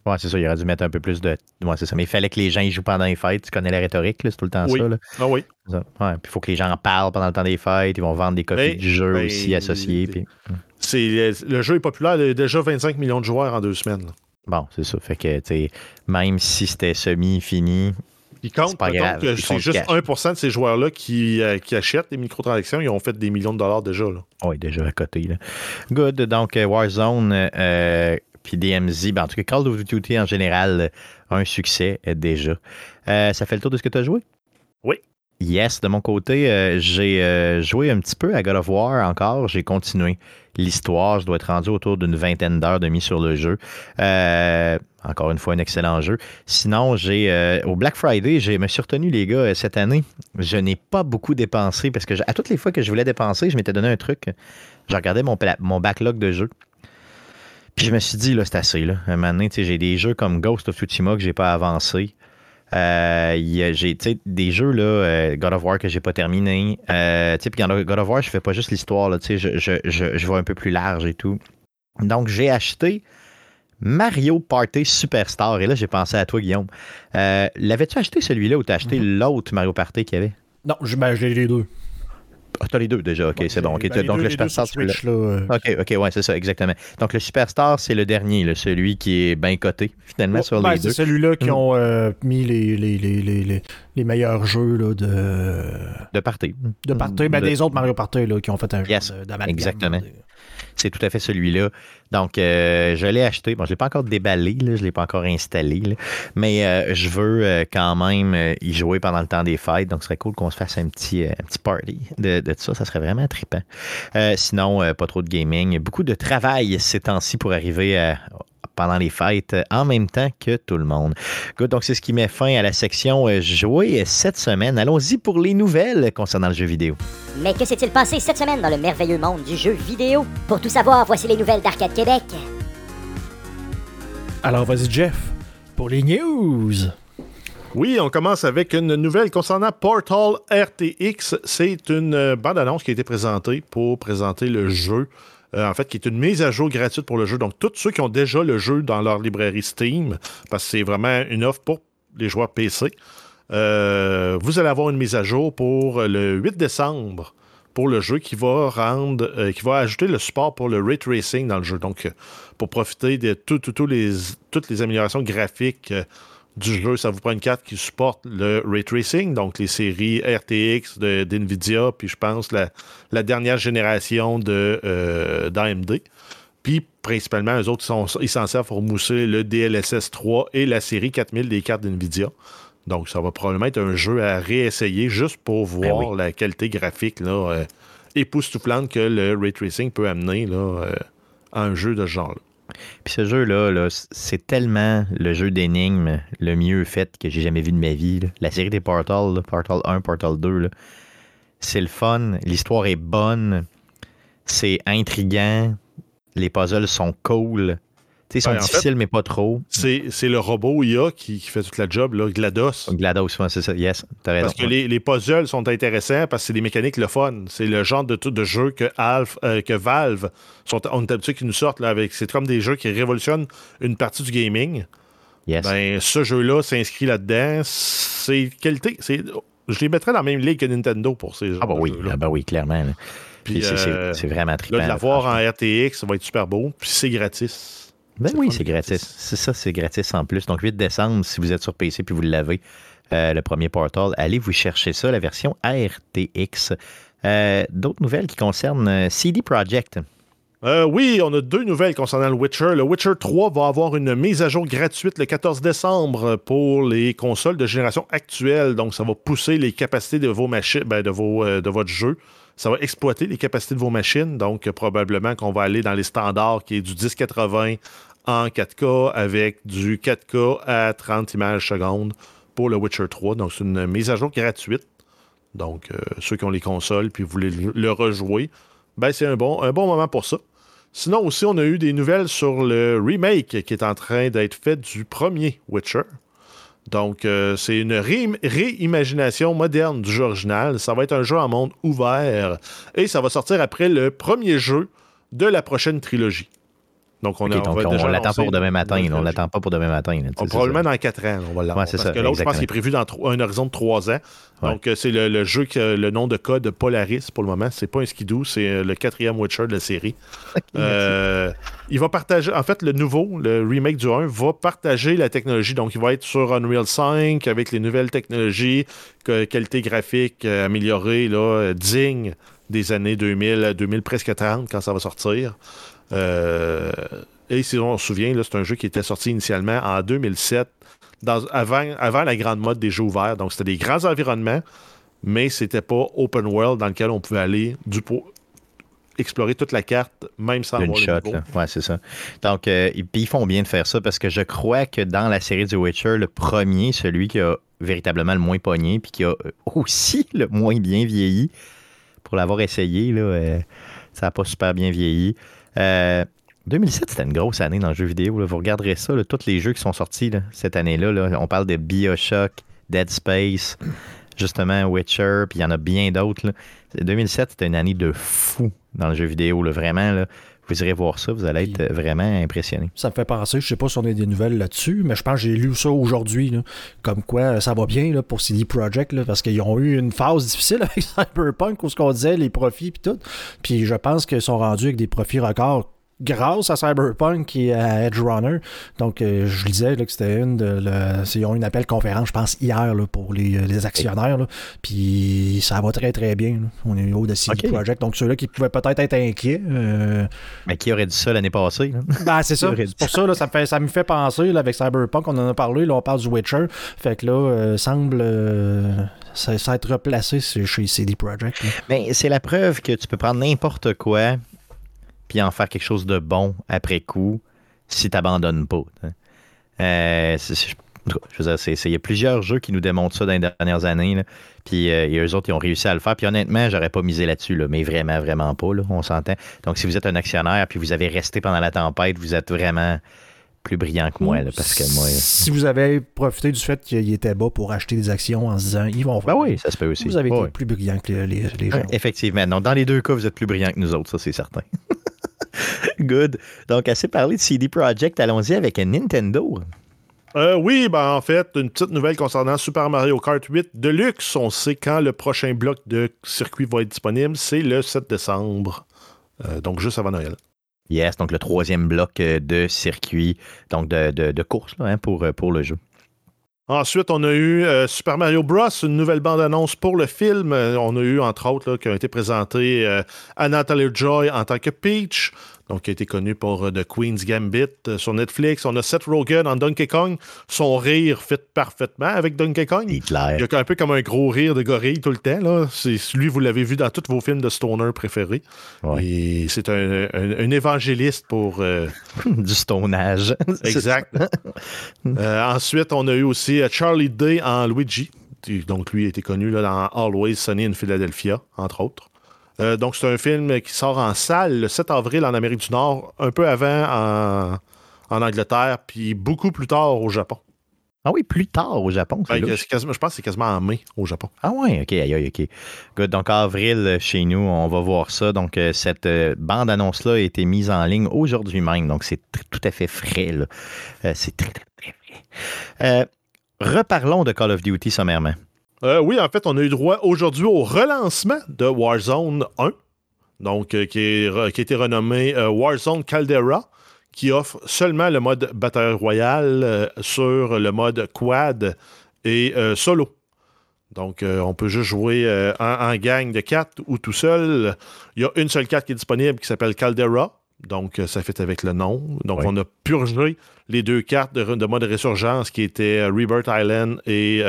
Ouais, c'est ça, il aurait dû mettre un peu plus de. Ouais, c'est ça. Mais il fallait que les gens y jouent pendant les fêtes. Tu connais la rhétorique, c'est tout le temps ça. Là. Ah oui. Ouais, puis il faut que les gens en parlent pendant le temps des fêtes. Ils vont vendre des copies du jeu ben, aussi associées. Puis... Le jeu est populaire. Il y a déjà 25 millions de joueurs en deux semaines. Bon, c'est ça. Fait que, tu même si c'était semi-fini, il compte, pas grave. que c'est juste 1% de ces joueurs-là qui, euh, qui, achètent des microtransactions. Ils ont fait des millions de dollars déjà. Là. Oui, déjà à côté. Là. Good. Donc, euh, Warzone, euh, puis DMZ, ben, en tout cas, Call of Duty en général, un succès déjà. ça fait le tour de ce que tu as joué? Oui. Yes, de mon côté, euh, j'ai euh, joué un petit peu à God of War encore. J'ai continué l'histoire. Je dois être rendu autour d'une vingtaine d'heures de mise sur le jeu. Euh, encore une fois, un excellent jeu. Sinon, j'ai au Black Friday, je me suis retenu, les gars, cette année. Je n'ai pas beaucoup dépensé parce que à toutes les fois que je voulais dépenser, je m'étais donné un truc. Je regardais mon, backlog de jeux. Puis je me suis dit, là, c'est assez. Là. Un j'ai des jeux comme Ghost of Tsushima que j'ai pas avancé. Euh, j'ai des jeux, là, euh, God of War que j'ai pas terminé. Euh, puis God of War, je fais pas juste l'histoire, je, je, je, je vais un peu plus large et tout. Donc, j'ai acheté Mario Party Superstar. Et là, j'ai pensé à toi, Guillaume. Euh, l'avais-tu acheté celui-là ou t'as acheté mm-hmm. l'autre Mario Party qu'il y avait? Non, ben, j'ai les deux. Ah, t'as les deux déjà, ok, c'est bon. Ben, donc le Superstar, Switch, là, Ok, ok, ouais, c'est ça, exactement. Donc le Superstar, c'est le dernier, celui qui est bien coté, finalement, sur ben, les deux. C'est celui-là qui mm. ont euh, mis les, les, les, les, meilleurs jeux là, de. De party. De party, ben, des autres Mario Party là, qui ont fait un jeu yes, Exactement. C'est tout à fait celui-là. Donc, euh, je l'ai acheté. Bon, je ne l'ai pas encore déballé, je ne l'ai pas encore installé, mais euh, je veux euh, quand même y jouer pendant le temps des fêtes. Donc, ce serait cool qu'on se fasse un petit, un petit party de, de, ça. Ça serait vraiment trippant. sinon, pas trop de gaming. Beaucoup de travail ces temps-ci pour arriver à, pendant les fêtes en même temps que tout le monde. Good, donc c'est ce qui met fin à la section euh, jouer cette semaine. Allons-y pour les nouvelles concernant le jeu vidéo. Mais que s'est-il passé cette semaine dans le merveilleux monde du jeu vidéo? Pour tout savoir, voici les nouvelles d'Arcade Québec. Alors vas-y Jeff, pour les news. Oui, on commence avec une nouvelle concernant Portal RTX. C'est une euh, bande-annonce qui a été présentée pour présenter le jeu. Euh, en fait, qui est une mise à jour gratuite pour le jeu. Donc, tous ceux qui ont déjà le jeu dans leur librairie Steam, parce que c'est vraiment une offre pour les joueurs PC, euh, vous allez avoir une mise à jour pour le 8 décembre pour le jeu qui va rendre, qui va ajouter le support pour le ray tracing dans le jeu. Donc, pour profiter de toutes les améliorations graphiques du jeu, ça vous prend une carte qui supporte le ray tracing, donc les séries RTX d'NVIDIA, puis je pense la, dernière génération de euh, d'AMD. Puis principalement, eux autres, sont, ils s'en servent pour mousser le DLSS 3 et la série 4000 des cartes d'NVIDIA. Donc, ça va probablement être un jeu à réessayer juste pour ben voir la qualité graphique là, euh, époustouflante que le ray tracing peut amener là, euh, à un jeu de ce genre-là. Puis ce jeu-là, c'est tellement le jeu d'énigmes le mieux fait que j'ai jamais vu de ma vie. La série des Portal, Portal 1, Portal 2, c'est le fun, l'histoire est bonne, c'est intriguant, les puzzles sont cool. Ils sont difficiles, mais pas trop. C'est le robot IA qui, fait toute la job, là, GLaDOS. GLaDOS, c'est ça. Yes, as raison. Parce que les, puzzles sont intéressants parce que c'est des mécaniques le fun. C'est le genre de, de jeu que, euh, que Valve, sont, on est habitué qu'ils nous sortent. Là, avec, c'est comme des jeux qui révolutionnent une partie du gaming. Yes. Ben, ce jeu-là s'inscrit là-dedans. C'est qualité. Je les mettrais dans la même ligue que Nintendo pour ces jeux. Ah, bah oui, ah bah oui clairement. Puis, euh, c'est vraiment trippant. de l'avoir en RTX, ça va être super beau. Puis c'est gratis. Ben oui, c'est gratis. C'est ça, c'est gratis en plus. Donc, 8 décembre, si vous êtes sur PC puis vous l'avez, euh, le premier Portal, allez vous chercher ça, la version RTX. Euh, d'autres nouvelles qui concernent euh, CD Projekt. oui, on a deux nouvelles concernant le Witcher. Le Witcher 3 va avoir une mise à jour gratuite le 14 décembre pour les consoles de génération actuelle. Donc, ça va pousser les capacités de vos machines, ben, de, vos, de votre jeu. Ça va exploiter les capacités de vos machines. Donc, probablement qu'on va aller dans les standards qui est du 1080 en 4K avec du 4K à 30 images secondes pour le Witcher 3. Donc, c'est une mise à jour gratuite. Donc, euh, ceux qui ont les consoles puis voulez le rejouer, ben, c'est un bon, bon moment pour ça. Sinon, aussi, on a eu des nouvelles sur le remake qui est en train d'être fait du premier Witcher. Donc, euh, c'est une réimagination moderne du jeu original. Ça va être un jeu en monde ouvert et ça va sortir après le premier jeu de la prochaine trilogie. Donc, on, l'attend pas pour demain matin. On l'attend pas pour demain matin. probablement dans 4 ans, on va l'avoir. parce que l'autre, je pense qu'il est prévu dans un horizon de 3 ans. Donc, euh, c'est le, jeu que le nom de code Polaris pour le moment. C'est pas un skidoo, c'est euh, le quatrième Witcher de la série. <laughs> Euh, il va partager, en fait, le nouveau, le remake du 1, va partager la technologie. Donc, il va être sur Unreal 5 avec les nouvelles technologies, qualité graphique améliorée, là, digne des années 2000, 2000 presque 30 quand ça va sortir. Euh, et si on se souvient, c'est un jeu qui était sorti initialement en 2007, avant, avant la grande mode des jeux ouverts. Donc, c'était des grands environnements, mais c'était pas open world dans lequel on pouvait aller du explorer toute la carte, même sans Une shot, là. Ouais, c'est ça. Donc, euh, ils font bien de faire ça parce que je crois que dans la série du Witcher, le premier, celui qui a véritablement le moins pogné, puis qui a aussi <laughs> le moins bien vieilli, pour l'avoir essayé, là, euh, ça n'a pas super bien vieilli. 2007, euh, c'était une grosse année dans le jeu vidéo. Vous regarderez ça, tous les jeux qui sont sortis cette année-là. On parle de Bioshock, Dead Space, justement Witcher, puis il y en a bien d'autres. 2007, c'était une année de fou dans le jeu vidéo. Vraiment, vous irez voir ça, vous allez être vraiment impressionné. Ça me fait penser, je sais pas si on a des nouvelles là-dessus, mais je pense que j'ai lu ça aujourd'hui, comme quoi ça va bien pour CD Projekt, parce qu'ils ont eu une phase difficile <laughs> avec Cyberpunk où ce qu'on disait, les profits et tout. Puis je pense qu'ils sont rendus avec des profits records grâce à Cyberpunk et à Edge Runner. Donc, euh, je disais que c'était une de. ils ont une appel conférence, je pense, hier pour les, euh, actionnaires. Puis ça va très, très bien. On est au de CD Project. Donc, ceux-là qui pouvaient peut-être être inquiets. Euh, Mais qui aurait dit ça l'année passée? <laughs> Ben, c'est ça. pour ça, ça, me fait, ça me fait penser avec Cyberpunk, on en a parlé, là, on parle du Witcher. Fait que là, semble. Ça, être replacé chez CD Projekt. Mais c'est la preuve que tu peux prendre n'importe quoi puis en faire quelque chose de bon après coup si tu n'abandonnes pas. Euh, je veux dire, il y a plusieurs jeux qui nous démontrent ça dans les dernières années. Puis euh, eux autres, ils ont réussi à le faire. Puis honnêtement, j'aurais pas misé là-dessus, là, mais vraiment, vraiment pas. Là, on s'entend. Donc, si vous êtes un actionnaire puis vous avez resté pendant la tempête, vous êtes vraiment plus brillant que moi, parce que moi. Si vous avez profité du fait qu'il était bas pour acheter des actions en se disant, ils vont Ben oui, ça se peut aussi. Vous avez été plus brillant que les, gens. Effectivement. Non, dans les deux cas, vous êtes plus brillant que nous autres, ça, c'est certain. <laughs> <laughs> Good. Donc, assez parlé de CD Projekt, allons-y avec Nintendo. Euh, oui, ben en fait, une petite nouvelle concernant Super Mario Kart 8 Deluxe. On sait quand le prochain bloc de circuit va être disponible. C'est le 7 décembre. Euh, donc, juste avant Noël. Yes, donc le troisième bloc euh, de circuit, donc de, course hein, pour, pour le jeu. Ensuite, on a eu Super Mario Bros, une nouvelle bande-annonce pour le film. on a eu, entre autres, qui ont été à Natalie Joy en tant que Peach donc qui a été connu pour euh, The Queen's Gambit euh, sur Netflix. On a Seth Rogen en Donkey Kong. Son rire fit parfaitement avec Donkey Kong. Il, il a un peu comme un gros rire de gorille tout le temps. Là. Lui, vous l'avez vu dans tous vos films de Stoner préférés. Et c'est un, évangéliste pour... Euh, <laughs> du stonage. <laughs> exact. <laughs> ensuite, on a eu aussi Charlie Day en Luigi. Donc, lui a été connu là, dans Always Sunny in Philadelphia, entre autres. Euh, donc, c'est un film qui sort en salle le 7 avril en Amérique du Nord, un peu avant en, Angleterre, puis beaucoup plus tard au Japon. Ah oui, plus tard au Japon. Ben, je pense que c'est quasiment en mai au Japon. Ah oui, ok, aïe, ok. Good. Donc, avril, chez nous, on va voir ça. Donc, euh, cette euh, bande-annonce-là a été mise en ligne aujourd'hui même. Donc, c'est tout à fait frais. c'est très, très, très frais. reparlons de Call of Duty sommairement. Euh, oui, en fait, on a eu droit aujourd'hui au relancement de Warzone 1, donc euh, qui, est, qui, a été renommé euh, Warzone Caldera, qui offre seulement le mode bataille royale sur le mode quad et solo. Donc, on peut juste jouer en, gang de quatre ou tout seul. Il y a une seule carte qui est disponible qui s'appelle Caldera. Donc, ça fait avec le nom. Donc, on a purgé les deux cartes de, de, mode résurgence qui étaient Rebirth Island et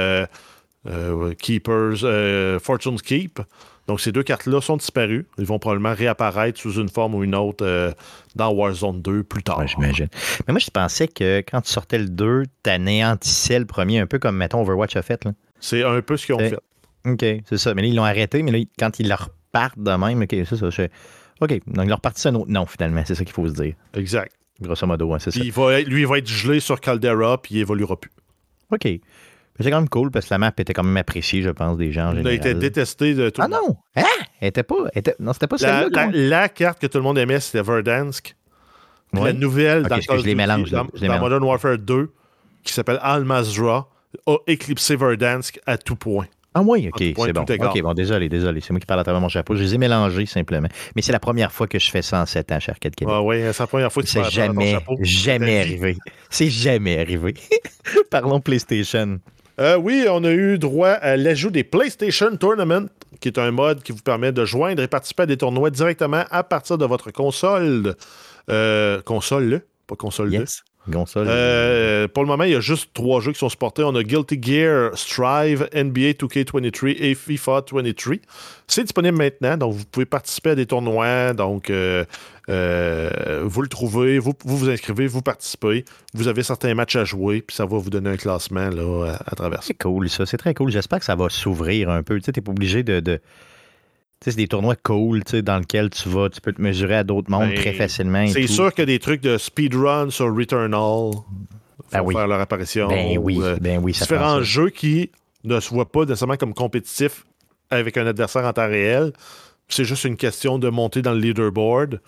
euh, Keepers, euh, Fortune's Keep. Donc, ces deux cartes-là sont disparues. Ils vont probablement réapparaître sous une forme ou une autre euh, dans Warzone 2 plus tard. j'imagine. Mais moi, je pensais que quand tu sortais le 2, tu anéantissais le premier, un peu comme, mettons, Overwatch a fait. C'est un peu ce qu'ils ont fait. OK, c'est ça. Mais là, ils l'ont arrêté, mais là, quand ils leur repartent de même, OK, c'est ça. Je... OK, donc ils leur repartent un autre nom, finalement. C'est ça qu'il faut se dire. Exact. Grosso modo, c'est ça. Il va lui, il va être gelé sur Caldera, puis il évoluera plus. OK. C'est quand même cool parce que la map était quand même appréciée, je pense, des gens. Elle été détestée de tout Ah non! Hein? Elle était pas. était... Non, c'était pas celle-là. La, carte que tout le monde aimait, c'était Verdansk. La nouvelle dans, je les mélange, dans, Modern Warfare 2, qui s'appelle Almazra, a éclipsé Verdansk à tout point. Ah oui, ok, c'est bon. Ok, bon, désolé, désolé. C'est moi qui parle à travers mon chapeau. Je les ai mélangés simplement. Mais c'est la première fois que je fais ça en 7 ans, cher Kedken. Ah oui, c'est la première fois que tu parles jamais, ton chapeau. jamais arrivé. C'est jamais arrivé. <laughs> Parlons PlayStation. Euh, oui, on a eu droit à l'ajout des PlayStation Tournament, qui est un mode qui vous permet de joindre et participer à des tournois directement à partir de votre console. Euh, console, pas console yes. Euh, pour le moment, il y a juste trois jeux qui sont supportés. On a Guilty Gear, Strive, NBA 2K23 et FIFA 23. C'est disponible maintenant, donc vous pouvez participer à des tournois. Donc, euh, vous le trouvez, vous, vous, inscrivez, vous participez. Vous avez certains matchs à jouer, puis ça va vous donner un classement là, à, travers ça. C'est cool, ça. C'est très cool. J'espère que ça va s'ouvrir un peu. Tu sais, n'es pas obligé de c'est des tournois cool dans lesquels tu vas, tu peux te mesurer à d'autres mondes ben, très facilement. C'est sûr qu'il y a des trucs de speedrun sur Returnal ben faire leur apparition. Ben oui, euh, ben oui ça différents jeux qui ne se voient pas nécessairement comme compétitifs avec un adversaire en temps réel. C'est juste une question de monter dans le leaderboard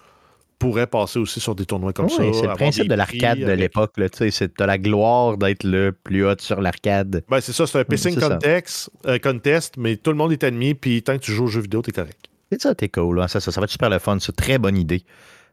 pourrait passer aussi sur des tournois comme ça. C'est le principe de l'arcade de l'époque. C'est de la gloire d'être le plus haut sur l'arcade. Ben, c'est ça, c'est un pacing contest, euh, contest, mais tout le monde est admis, puis tant que tu joues aux jeux vidéo, t'es correct. C'est ça, t'es cool. Hein. Ça, ça, va être super le fun. C'est une très bonne idée.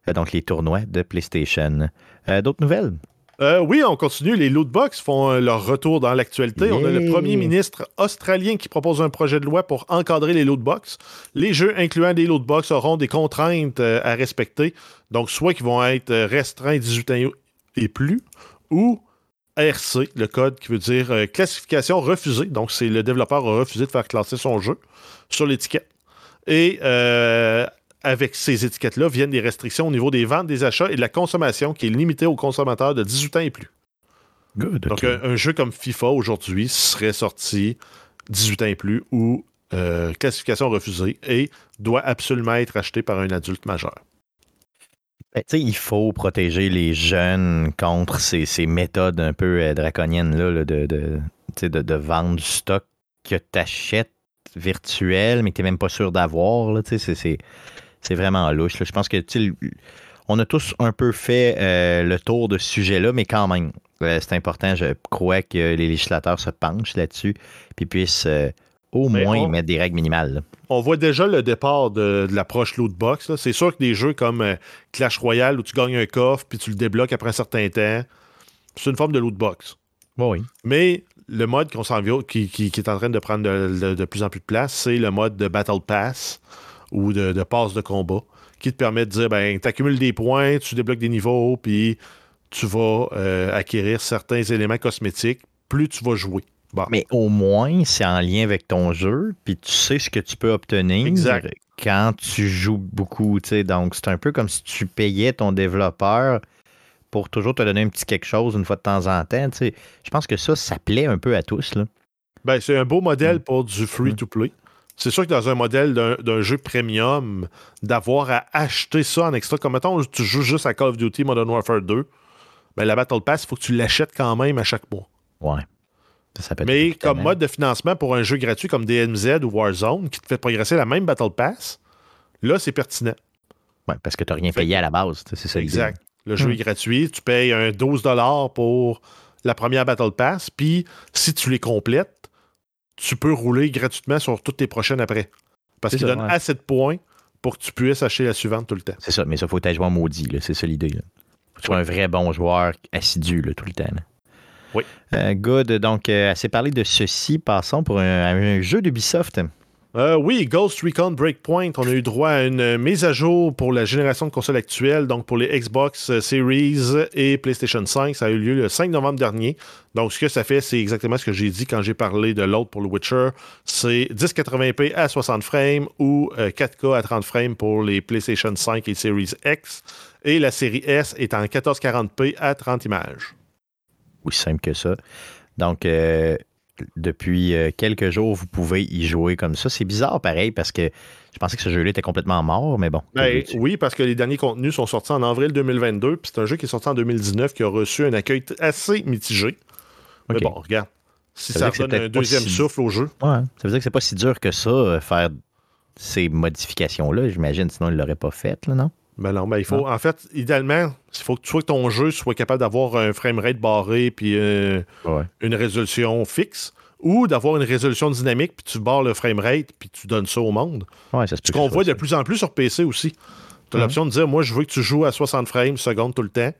Euh, donc, les tournois de PlayStation. Euh, d'autres nouvelles? Euh, oui, on continue. Les lootbox font euh, leur retour dans l'actualité. On a le premier ministre australien qui propose un projet de loi pour encadrer les lootbox. Les jeux incluant des lootbox auront des contraintes euh, à respecter. Donc, soit qu'ils vont être restreints 18 ans et plus, ou RC, le code qui veut dire classification refusée. Donc, c'est le développeur a refusé de faire classer son jeu sur l'étiquette. Et avec ces étiquettes-là viennent des restrictions au niveau des ventes, des achats et de la consommation qui est limitée aux consommateurs de 18 ans et plus. Donc, un, jeu comme FIFA aujourd'hui serait sorti 18 ans et plus ou euh, classification refusée et doit absolument être acheté par un adulte majeur. Ben, il faut protéger les jeunes contre ces, méthodes un peu euh, draconiennes là, de, de, de, vendre du stock que tu achètes virtuel, mais que tu n'es même pas sûr d'avoir. C'est vraiment louche. Je pense que on a tous un peu fait euh, le tour de ce sujet-là, mais quand même, euh, c'est important. Je crois que les législateurs se penchent là-dessus puis puissent au moins mettre des règles minimales. On voit déjà le départ de, l'approche loot box. C'est sûr que des jeux comme euh, Clash Royale où tu gagnes un coffre puis tu le débloques après un certain temps, c'est une forme de loot box. Oui. Mais le mode qu'on s'en vient, qui, est en train de prendre de, plus en plus de place, c'est le mode de Battle Pass ou de, de passe de combat qui te permet de dire ben, tu accumules des points, tu débloques des niveaux, puis tu vas euh, acquérir certains éléments cosmétiques plus tu vas jouer. Mais au moins, c'est en lien avec ton jeu, puis tu sais ce que tu peux obtenir quand tu joues beaucoup. Donc, c'est un peu comme si tu payais ton développeur pour toujours te donner un petit quelque chose une fois de temps en temps. Je pense que ça, ça plaît un peu à tous. Là. Ben, c'est un beau modèle mm. pour du free-to-play. C'est sûr que dans un modèle d'un jeu premium, d'avoir à acheter ça en extra, comme mettons, tu joues juste à Call of Duty Modern Warfare 2, ben, la Battle Pass, il faut que tu l'achètes quand même à chaque mois. Ouais. Mais comme mode de financement pour un jeu gratuit comme DMZ ou Warzone, qui te fait progresser la même Battle Pass, là, c'est pertinent. Oui, parce que tu n'as rien payé à la base. C'est ça Exact. Le jeu hmm. est gratuit. Tu payes un 12 pour la première Battle Pass. Puis, si tu les complètes, tu peux rouler gratuitement sur toutes tes prochaines après. Parce qu'il donne assez de points pour que tu puisses acheter la suivante tout le temps. C'est ça, mais ça, faut être joueur maudit. C'est ça l'idée. Faut être un vrai bon joueur assidu tout le temps. Oui. Euh, good. Donc, euh, assez parlé de ceci. Passons pour un, jeu d'Ubisoft. Euh, oui, Ghost Recon Breakpoint, on a eu droit à une mise à jour pour la génération de consoles actuelles, donc pour les Xbox Series et PlayStation 5. Ça a eu lieu le 5 novembre dernier. Donc, ce que ça fait, c'est exactement ce que j'ai dit quand j'ai parlé de l'autre pour le Witcher. C'est 1080p à 60 frames ou 4K à 30 frames pour les PlayStation 5 et Series X. Et la série S est en 1440p à 30 images aussi simple que ça. Donc, euh, depuis euh, quelques jours, vous pouvez y jouer comme ça. C'est bizarre, pareil, parce que je pensais que ce jeu-là était complètement mort, mais bon. Ben, oui, parce que les derniers contenus sont sortis en avril 2022, puis c'est un jeu qui est sorti en 2019 qui a reçu un accueil assez mitigé. Mais bon, regarde. Si ça, donne un deuxième souffle au jeu. Ouais, ça veut dire que c'est pas si dur que ça, euh, faire ces modifications-là, j'imagine, sinon il l'aurait pas fait, là, non? Ben non, ben il faut, en fait, idéalement, il faut que, soit que ton jeu soit capable d'avoir un framerate barré puis euh, une résolution fixe, ou d'avoir une résolution dynamique puis tu barres le framerate puis tu donnes ça au monde. Ouais, ça Ce qu'on voit de plus en plus sur PC aussi. Tu as l'option de dire, moi, je veux que tu joues à 60 frames secondes tout le temps,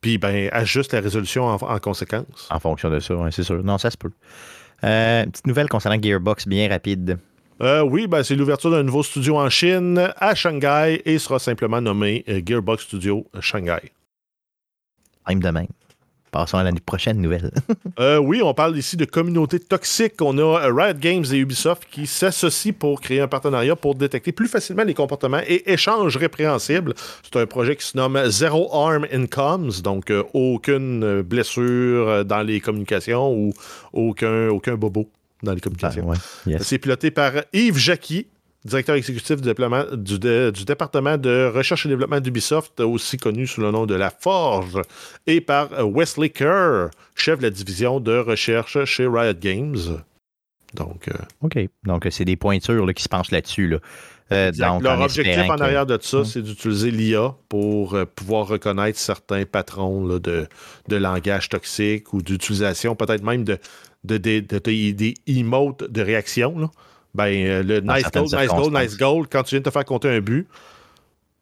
puis ben, ajuste la résolution en, conséquence. En fonction de ça, c'est sûr. Non, ça se peut. Euh, petite nouvelle concernant Gearbox, bien rapide. Euh, oui, ben, c'est l'ouverture d'un nouveau studio en Chine, à Shanghai, et sera simplement nommé euh, Gearbox Studio Shanghai. Même demain. Passons à la prochaine nouvelle. <laughs> Euh, oui, on parle ici de communauté toxique. On a Riot Games et Ubisoft qui s'associent pour créer un partenariat pour détecter plus facilement les comportements et échanges répréhensibles. C'est un projet qui se nomme Zero Arm Incomes, donc aucune blessure dans les communications ou aucun, aucun bobo dans les communications. Ah, C'est piloté par Yves Jacqui, directeur exécutif du, du, département de recherche et développement d'Ubisoft, aussi connu sous le nom de La Forge, et par Wesley Kerr, chef de la division de recherche chez Riot Games. Donc, euh, OK. Donc, c'est des pointures qui se penchent là-dessus. Là. Euh, Leur objectif en arrière de ça, c'est d'utiliser l'IA pour euh, pouvoir reconnaître certains patrons de, de langage toxique ou d'utilisation, peut-être même de, de, des emotes de réaction. Ben, euh, le nice goal, nice goal, nice goal, quand tu viens de te faire compter un but,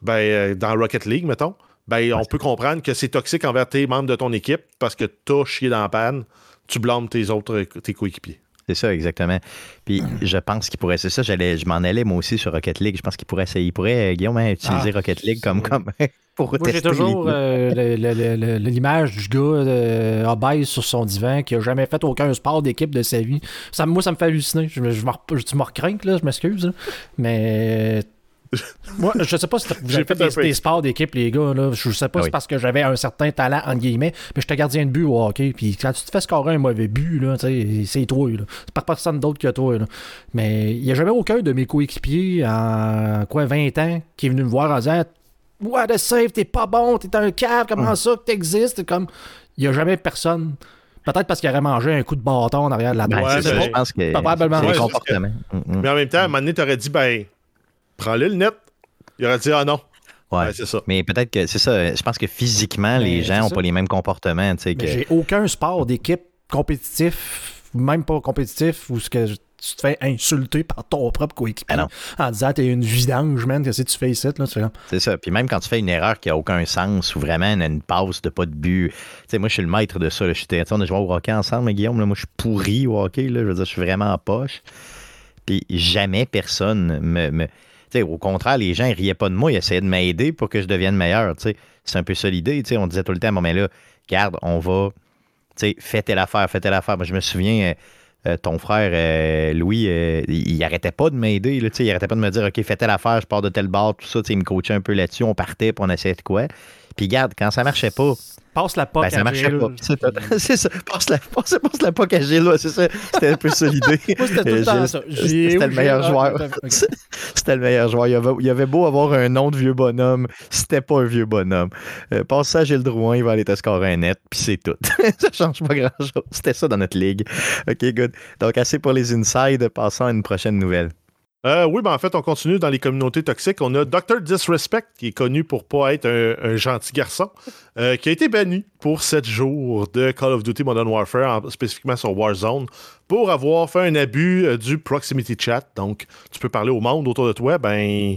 ben, euh, dans Rocket League, mettons, ben, on peut comprendre que c'est toxique envers tes membres de ton équipe parce que as chié dans la panne, tu blâmes tes autres tes coéquipiers. C'est ça, exactement. Puis je pense qu'il pourrait, c'est ça, j'allais, je m'en allais moi aussi sur Rocket League. Je pense qu'il pourrait essayer, il pourrait, Guillaume, hein, utiliser ah. Rocket League comme, comme <laughs> pour Moi, j'ai toujours euh, l'image du gars euh, obèse sur son divan qui a jamais fait aucun sport d'équipe de sa vie. Ça, moi, ça me fait halluciner. Je, je, je, tu me là, je m'excuse. Mais moi, je sais pas si vous avez fait, des, sports d'équipe, les gars. Là. Je sais pas si c'est parce que j'avais un certain talent, entre guillemets, mais j'étais gardien de but au hockey. Puis quand tu te fais scorer un mauvais but, c'est toi. C'est pas personne d'autre que toi. Là. Mais il n'y a jamais aucun de mes coéquipiers en quoi 20 ans qui est venu me voir en disant What a save, t'es pas bon, t'es un cave, comment ça que t'existes? Comme, il y a jamais personne. Peut-être parce qu'il aurait mangé un coup de bâton en arrière de la Ben, ça, je pense que Probablement. c'est Ouais, le c'est comportement. Mm, mm. Mais en même temps, à un moment donné, t'aurais dit, ben, prends-le le net. Il aurait dit, ah non. Ouais. Ouais, c'est ça. Mais peut-être que c'est ça. Je pense que physiquement, Mais les gens n'ont pas les mêmes comportements. tu sais, Mais que... j'ai aucun sport d'équipe compétitif, même pas compétitif, où ce que tu te fais insulter par ton propre coéquipier Ah non. en disant t'es une vidange, man, qu'est-ce que tu fais ici? Là, tu fais comme, C'est ça. Puis même quand tu fais une erreur qui a aucun sens ou vraiment une, passe de pas de but. Tu sais, moi, je suis le maître de ça. là. Je suis- on a joué au hockey ensemble, mais Guillaume, là, moi, je suis pourri au hockey. Là. Je veux dire, je suis vraiment en poche. Puis jamais personne me. me- au contraire, les gens ils riaient pas de moi, ils essayaient de m'aider pour que je devienne meilleur. C'est un peu ça l'idée. On disait tout le temps moment là, garde, on va. Fais telle affaire, fais telle affaire. Moi, je me souviens, euh, euh, ton frère euh, Louis, il, il arrêtait pas de m'aider. Il arrêtait pas de me dire OK, fais telle affaire, je pars de telle barre, tout ça. Il me coachait un peu là-dessus. On partait, puis on essayait de quoi. Puis garde, quand ça marchait pas, passe la poque ben, ça à marchait Gilles. pas. <laughs> C'est ça. Passe la, passe, passe la poque à Gilles, c'est ça. C'était un peu ça l'idée. <laughs> Moi, c'était tout le Euh, temps Gilles, ça. C'était le meilleur joueur. <laughs> C'était le meilleur joueur. Il avait, il avait beau avoir un nom de vieux bonhomme, c'était pas un vieux bonhomme. Euh, passe ça à Gilles Drouin, il va aller te scorer un net, puis c'est tout. ça change pas grand-chose. C'était ça dans notre ligue. OK, good. Donc, assez pour les insides. Passons à une prochaine nouvelle. Euh, oui, ben en fait, on continue dans les communautés toxiques. On a Dr. Disrespect, qui est connu pour pas être un, gentil garçon, euh, qui a été banni pour 7 jours de Call of Duty Modern Warfare, en- spécifiquement sur Warzone, pour avoir fait un abus euh, du proximity chat. Donc, tu peux parler au monde autour de toi. Ben,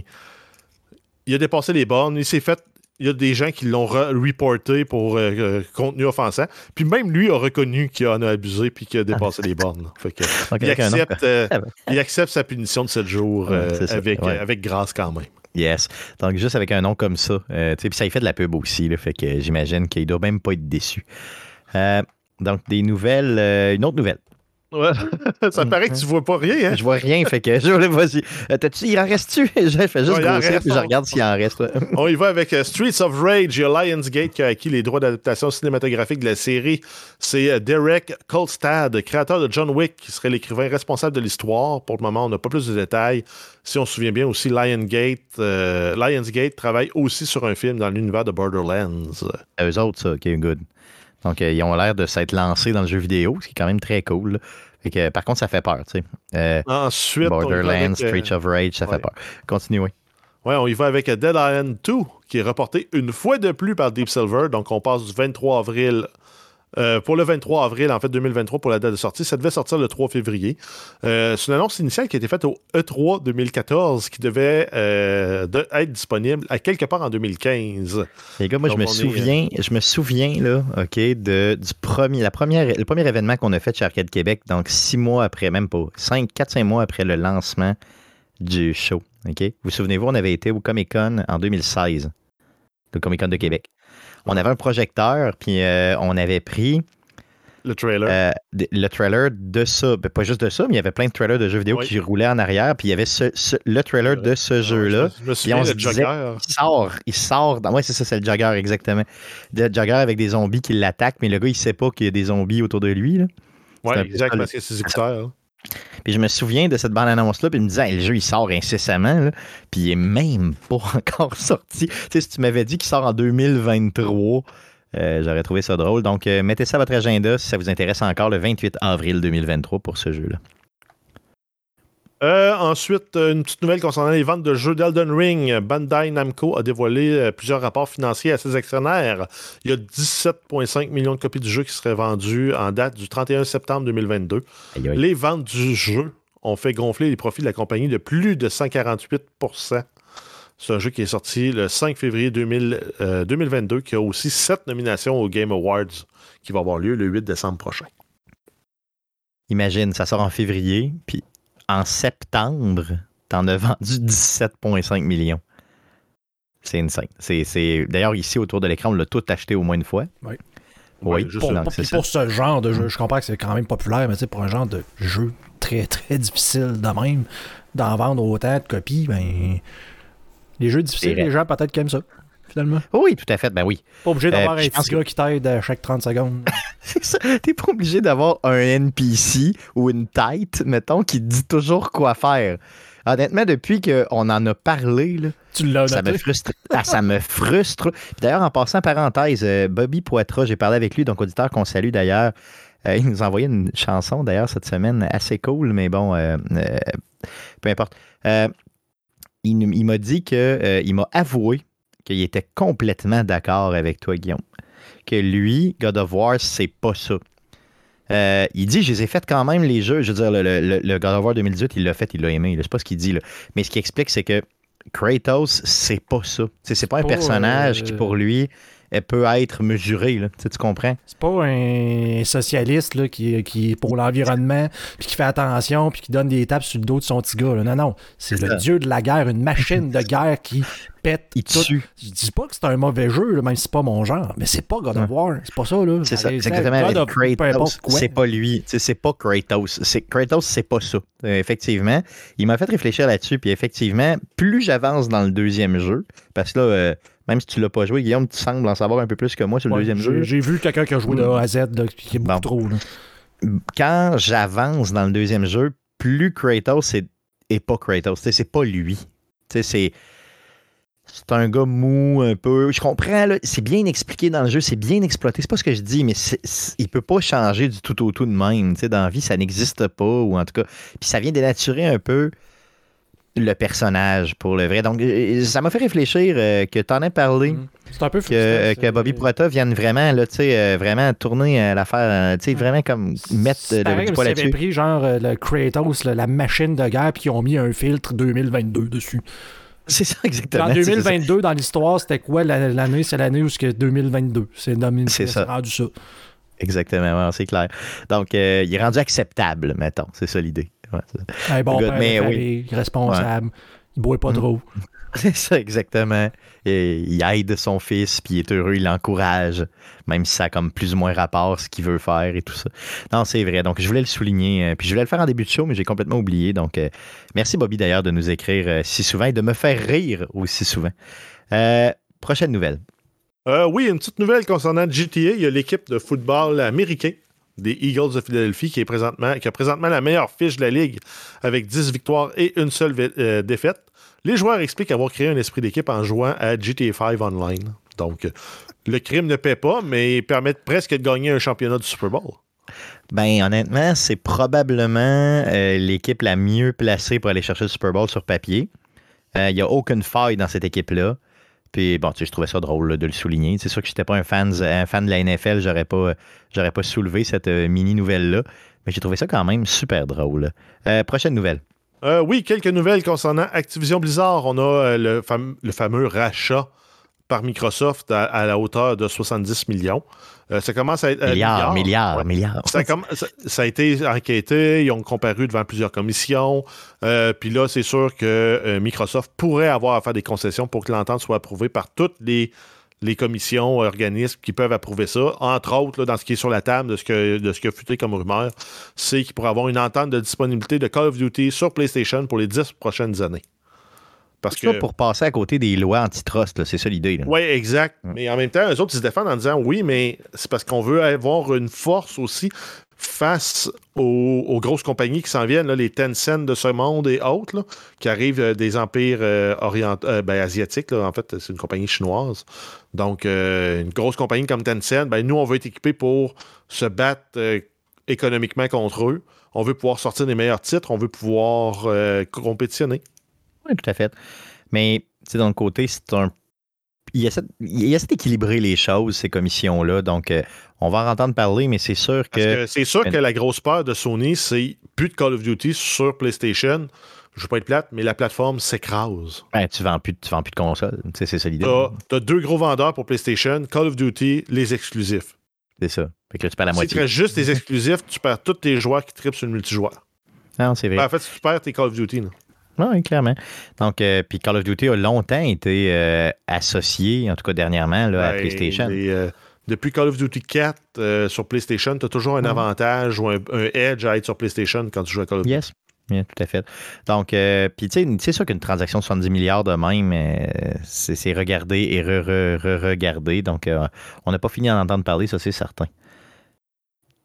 il a dépassé les bornes. Il s'est fait. Il y a des gens qui l'ont re- reporté pour euh, euh, contenu offensant. Puis même lui a reconnu qu'il en a abusé puis qu'il a dépassé <laughs> les bornes. Fait que, il, accepte, euh, <laughs> Ah il accepte sa punition de 7 jours euh, ça, avec, ouais. avec grâce quand même. Yes. Donc, juste avec un nom comme ça. puis ça y fait de la pub aussi. Là, fait que j'imagine qu'il doit même pas être déçu. Donc, des nouvelles. euh, une autre nouvelle. Ouais. <laughs> ça paraît que tu vois pas rien, hein? Je vois rien, fait que je vas-y. Euh, t'as-tu- il en reste-tu? <laughs> Je fais juste Ouais, grossir, puis je regarde s'il en reste. <laughs> On y va avec euh, Streets of Rage. Il y a Lionsgate qui a acquis les droits d'adaptation cinématographique de la série. C'est euh, Derek Kolstad, créateur de John Wick, qui serait l'écrivain responsable de l'histoire. Pour le moment, on n'a pas plus de détails. Si on se souvient bien aussi, Lionsgate, euh, Lionsgate travaille aussi sur un film dans l'univers de Borderlands. À eux autres, ça, ok, good. Donc, euh, ils ont l'air de s'être lancés dans le jeu vidéo, ce qui est quand même très cool. Là. Fait que, par contre, ça fait peur, tu sais. Euh, Ensuite, Borderlands, euh, Street of Rage, ça ouais. fait peur. Continuez. Ouais, on y va avec Dead Island 2, qui est reporté une fois de plus par Deep Silver. Donc, on passe du 23 avril. Euh, pour le 23 avril, en fait, 2023, pour la date de sortie. Ça devait sortir le 3 février. Euh, c'est une annonce initiale qui a été faite au E E3 2014, qui devait euh, de- être disponible à quelque part en 2015. Les gars, moi, je me est, souviens, je me souviens, là, OK, de, du premier, la première, le premier événement qu'on a fait chez Arcade Québec, donc six mois après, même pas, cinq, quatre, cinq mois après le lancement du show. OK? Vous vous souvenez-vous, on avait été au Comic Con en 2016, le Comic Con de Québec. On avait un projecteur, puis euh, on avait pris Le trailer. euh, de- le trailer de ça. Ben, pas juste de ça, mais il y avait plein de trailers de jeux vidéo Oui. qui roulaient en arrière, puis il y avait ce- ce- le trailer de ce jeu-là. Je me- je me souviens, on se le disait- Jogger. Il sort, il sort. Dans... Ouais, c'est ça, c'est le jogger, exactement. Le jogger avec des zombies qui l'attaquent, mais le gars, il sait pas qu'il y a des zombies autour de lui. Là. Ouais, exact, parce que c'est ses écouteurs. Puis je me souviens de cette bande-annonce-là, puis il me disait, le jeu, il sort incessamment, puis il est même <laughs> pas encore sorti. Tu sais, si tu m'avais dit qu'il sort en 2023, euh, j'aurais trouvé ça drôle. Donc, euh, mettez ça à votre agenda si ça vous intéresse encore le 28 avril 2023 pour ce jeu-là. Euh, ensuite, euh, une petite nouvelle concernant les ventes de jeux d'Elden Ring. Bandai Namco a dévoilé euh, plusieurs rapports financiers à ses actionnaires. Il y a 17,5 millions de copies du jeu qui seraient vendues en date du 31 septembre 2022. Aïe, aïe. Les ventes du jeu ont fait gonfler les profits de la compagnie de plus de 148% C'est un jeu qui est sorti le 5 février 2000, euh, 2022, qui a aussi sept nominations aux Game Awards, qui va avoir lieu le 8 décembre prochain. Imagine, ça sort en février, puis en septembre, t'en as vendu 17,5 millions. C'est insane. C'est, c'est... D'ailleurs, ici, autour de l'écran, on l'a tout acheté au moins une fois. Oui. Oui, juste Pour, non, ce genre de jeu, je comprends que c'est quand même populaire, mais tu sais, pour un genre de jeu très très difficile de même, d'en vendre autant de copies, ben. Les jeux difficiles, les gens peut-être qui aiment ça, finalement? Oui, tout à fait. Ben oui. Pas obligé d'avoir Euh, un petit gars qui t'aide à chaque 30 secondes. <laughs> C'est ça. T'es pas obligé d'avoir un NPC ou une tête, mettons, qui te dit toujours quoi faire. honnêtement, depuis qu'on en a parlé, là, tu l'as ça me frustre. Ah, ça me frustre. D'ailleurs, en passant parenthèse, euh, Bobby Poitras, j'ai parlé avec lui, donc auditeur qu'on salue d'ailleurs. Euh, il nous a envoyé une chanson d'ailleurs cette semaine, assez cool, mais bon, euh, peu importe. il, m'a dit que il m'a avoué qu'il était complètement d'accord avec toi, Guillaume. Que lui, God of War, c'est pas ça. Euh, il dit, je les ai fait quand même les jeux. Je veux dire, le, God of War 2018, il l'a fait, il l'a aimé. C'est pas ce qu'il dit. Là. Mais ce qu'il explique, c'est que Kratos, c'est pas ça. C'est pas un personnage qui, pour lui, elle peut être mesurée. Là. Tu, comprends? C'est pas un socialiste là, qui, qui est pour l'environnement, puis qui fait attention, puis qui donne des tapes sur le dos de son petit gars. Non, non. C'est le dieu de la guerre, une machine de guerre qui pète. Il tue. Je dis pas que c'est un mauvais jeu, même si c'est pas mon genre, mais c'est pas God of War. C'est pas ça. là. C'est ça. C'est exactement Kratos. C'est pas lui. C'est pas Kratos. Kratos, c'est pas ça. Euh, effectivement. Il m'a fait réfléchir là-dessus, puis effectivement, plus j'avance dans le deuxième jeu, parce que là, euh, même si tu l'as pas joué, Guillaume, tu sembles en savoir un peu plus que moi sur le deuxième jeu. J'ai vu quelqu'un qui a joué de A à Z, qui est beaucoup trop. Quand j'avance dans le deuxième jeu, plus Kratos est, pas Kratos. C'est pas lui. C'est c'est un gars mou un peu. Je comprends, c'est bien expliqué dans le jeu, c'est bien exploité. C'est pas ce que je dis, mais il peut pas changer du tout au tout de même. dans la vie, ça n'existe pas, ou en tout cas. Puis ça vient dénaturer un peu le personnage pour le vrai. Donc, euh, ça m'a fait réfléchir euh, que tu en as parlé. Mm. C'est un peu que, que Bobby Prota vienne vraiment, là, euh, vraiment tourner l'affaire, tu sais, vraiment comme mettre de, du poids là-dessus. pris genre le Kratos, la machine de guerre, puis qu'ils ont mis un filtre 2022 dessus. C'est ça, exactement. En 2022, dans l'histoire, c'était quoi l'année? C'est l'année où c'est 2022. C'est ça. rendu ça. Exactement, c'est clair. Donc, il est rendu acceptable, mettons. C'est ça l'idée. Un bon père mais oui. responsable. Il boit pas mm. trop. <laughs> C'est ça, exactement. il aide son fils, puis il est heureux, il l'encourage, même si ça a comme plus ou moins rapport ce qu'il veut faire et tout ça. Non, c'est vrai. Donc, je voulais le souligner. Euh, puis, je voulais le faire en début de show, mais j'ai complètement oublié. Donc, euh, merci, Bobby, d'ailleurs, de nous écrire euh, si souvent et de me faire rire aussi souvent. prochaine nouvelle. oui, une petite nouvelle concernant GTA. Il y a l'équipe de football américain des Eagles de Philadelphie, qui, est présentement, qui a présentement la meilleure fiche de la Ligue avec 10 victoires et une seule euh, défaite. Les joueurs expliquent avoir créé un esprit d'équipe en jouant à GTA 5 Online. Donc, le crime ne paie pas, mais permettent presque de gagner un championnat du Super Bowl. Ben, honnêtement, c'est probablement euh, l'équipe la mieux placée pour aller chercher le Super Bowl sur papier. Euh, il n'y a aucune faille dans cette équipe-là. Puis bon, tu sais, je trouvais ça drôle de le souligner. C'est sûr que je n'étais pas un fan, de la NFL, j'aurais pas, pas soulevé cette euh, mini nouvelle-là. Mais j'ai trouvé ça quand même super drôle. Euh, prochaine nouvelle. Euh, oui, quelques nouvelles concernant Activision Blizzard. On a le fameux rachat par Microsoft à, la hauteur de 70 millions. Euh, ça commence à être. milliards, milliards, milliards. Ça, a été enquêté, ils ont comparu devant plusieurs commissions. Euh, puis là, c'est sûr que euh, Microsoft pourrait avoir à faire des concessions pour que l'entente soit approuvée par toutes les, les commissions, organismes qui peuvent approuver ça. Entre autres, dans ce qui est sur la table de ce que, de ce qui a fuité comme rumeur, c'est qu'il pourrait avoir une entente de disponibilité de Call of Duty sur PlayStation pour les dix prochaines années. Parce que... pour passer à côté des lois antitrust, c'est ça l'idée. Oui, exact. Mais en même temps, eux autres, ils se défendent en disant oui, mais c'est parce qu'on veut avoir une force aussi face aux, grosses compagnies qui s'en viennent, les Tencent de ce monde et autres, qui arrivent euh, des empires euh, euh, ben, asiatiques. en fait, c'est une compagnie chinoise. Donc, une grosse compagnie comme Tencent, ben, nous, on veut être équipés pour se battre économiquement contre eux. On veut pouvoir sortir des meilleurs titres, on veut pouvoir compétitionner. Oui, tout à fait. Mais, tu sais, d'un côté, c'est un. Il essaie, il essaie d'équilibrer les choses, ces commissions-là. Donc, euh, on va en entendre parler, mais c'est sûr que. c'est sûr que la grosse peur de Sony, c'est plus de Call of Duty sur PlayStation. Je ne veux pas être plate, mais la plateforme s'écrase. Ben, tu ne vends, plus, vends plus de consoles. C'est ça l'idée. Tu as, deux gros vendeurs pour PlayStation Call of Duty, les exclusifs. C'est ça. Fait que tu perds la moitié. Si tu restes juste les exclusifs, tu perds tous tes joueurs qui tripent sur le multijoueur. Non, c'est vrai. Ben, en fait, tu perds tes Call of Duty. Là. Oui, clairement. Donc, euh, puis Call of Duty a longtemps été euh, associé, en tout cas dernièrement, là, à ben, PlayStation. Euh, depuis Call of Duty 4 sur PlayStation, tu as toujours un avantage ou un, edge à être sur PlayStation quand tu joues à Call of Duty. Yes. Bien, tout à fait. Donc, puis tu sais, c'est sûr qu'une transaction de 70 milliards de même, c'est regardé et re-regardé. Donc, on n'a pas fini d'en entendre parler, ça, c'est certain.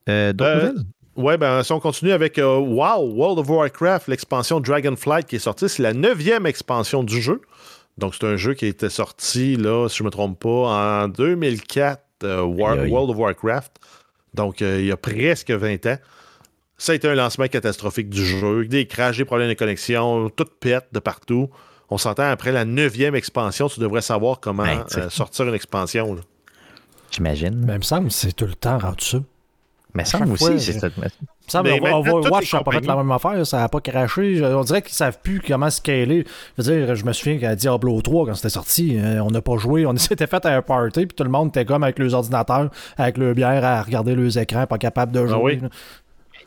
D'autres nouvelles? Ouais, ben si on continue avec WoW, World of Warcraft, l'expansion Dragonflight qui est sortie, c'est la neuvième expansion du jeu. Donc c'est un jeu qui était sorti, là, si je ne me trompe pas, en 2004, World of Warcraft. Donc il y a presque 20 ans. Ça a été un lancement catastrophique du jeu, des crashs, des problèmes de connexion, tout pète de partout. On s'entend après la neuvième expansion, tu devrais savoir comment ben, euh, sortir une expansion. J'imagine. Mais il me semble que c'est tout le temps rendu ça. Mais ça aussi, c'est ça. Il me semble Overwatch, ça pas la même affaire, ça n'a pas craché. On dirait qu'ils ne savent plus comment scaler. Je veux dire, je me souviens qu'à Diablo 3, quand c'était sorti, euh, on n'a pas joué, on <laughs> s'était fait à un party, puis tout le monde était comme avec les ordinateurs, avec le bière à regarder les écrans, pas capable de ah jouer.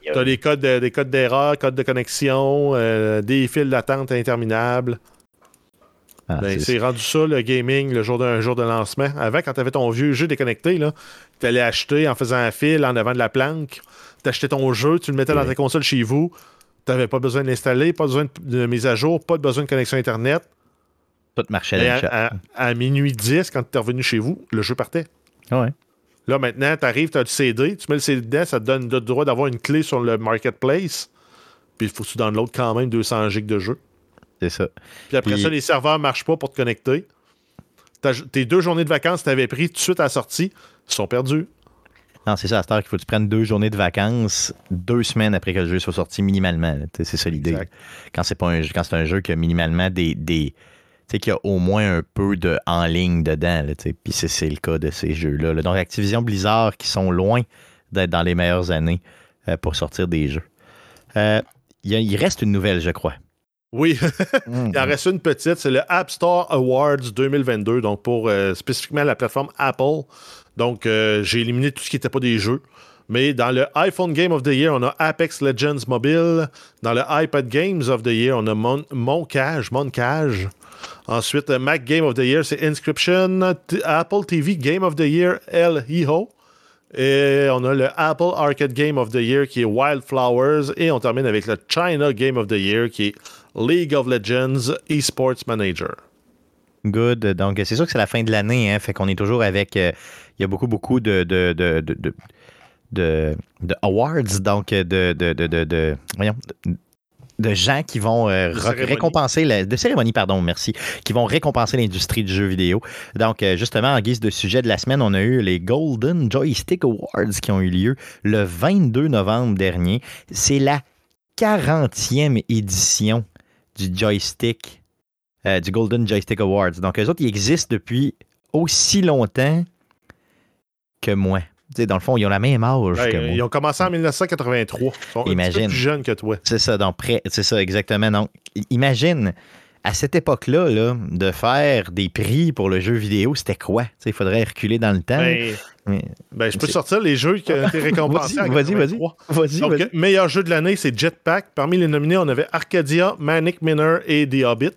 Tu as des codes, des codes d'erreur, codes de connexion, euh, des fils d'attente interminables. Ah, ben, c'est rendu ça le gaming le jour d'un jour de lancement. Avant, quand tu avais ton vieux jeu déconnecté, tu allais acheter en faisant un fil en avant de la planque. Tu achetais ton jeu, tu le mettais dans ta console chez vous. Tu n'avais pas besoin d'installer, pas besoin de mise à jour, pas besoin de connexion Internet. Tout marchait à, à, minuit 10, quand tu es revenu chez vous, le jeu partait. Ouais. Là, maintenant, tu arrives, tu as le CD, tu mets le CD dedans, ça te donne le droit d'avoir une clé sur le marketplace. Puis il faut que tu downloades quand même 200 gigs de jeu. C'est ça. Puis après ça, les serveurs ne marchent pas pour te connecter. Tes deux journées de vacances que tu avais pris tout de suite à la sortie sont perdues. Non, c'est ça, à cette heure qu'il faut que tu prennes deux journées de vacances deux semaines après que le jeu soit sorti minimalement. C'est ça l'idée. Quand c'est un, quand c'est un jeu qui a minimalement des, des qu'il y a au moins un peu de en ligne dedans. Puis c'est le cas de ces jeux-là. Donc Activision Blizzard qui sont loin d'être dans les meilleures années euh, pour sortir des jeux. Euh, il reste une nouvelle, je crois. Oui, il en reste une petite. C'est le App Store Awards 2022, donc pour euh, spécifiquement la plateforme Apple. Donc, j'ai éliminé tout ce qui n'était pas des jeux. Mais dans le iPhone Game of the Year, on a Apex Legends Mobile. Dans le iPad Games of the Year, on a Mon Moncage. Moncage. Ensuite, Mac Game of the Year, c'est Inscription. Apple TV Game of the Year, El Hijo. Et on a le Apple Arcade Game of the Year qui est Wildflowers. Et on termine avec le China Game of the Year qui est League of Legends Esports Manager. Good. Donc, c'est sûr que c'est la fin de l'année. Hein, fait qu'on est toujours avec. Euh, il y a beaucoup, beaucoup de, de, de, de de, awards, donc de, de, de, de, voyons, de gens qui vont euh, récompenser la, de cérémonie pardon merci qui vont récompenser l'industrie du jeu vidéo donc euh, justement en guise de sujet de la semaine on a eu les Golden Joystick Awards qui ont eu lieu le 22 novembre dernier c'est la 40e édition du joystick euh, du Golden Joystick Awards donc eux autres ils existent depuis aussi longtemps que moi dans le fond, ils ont la même âge que moi. Ils ont commencé en 1983. Ils sont imagine, plus jeunes que toi. C'est ça, donc c'est ça, exactement. Donc, imagine, à cette époque-là, là, de faire des prix pour le jeu vidéo, c'était quoi? Il faudrait reculer dans le temps. Ben, ben je peux sortir les jeux qui ont été <laughs> récompensés. vas-y, vas-y. Vas donc, vas meilleur jeu de l'année, c'est Jetpack. Parmi les nominés, on avait Arcadia, Manic Miner et The Hobbit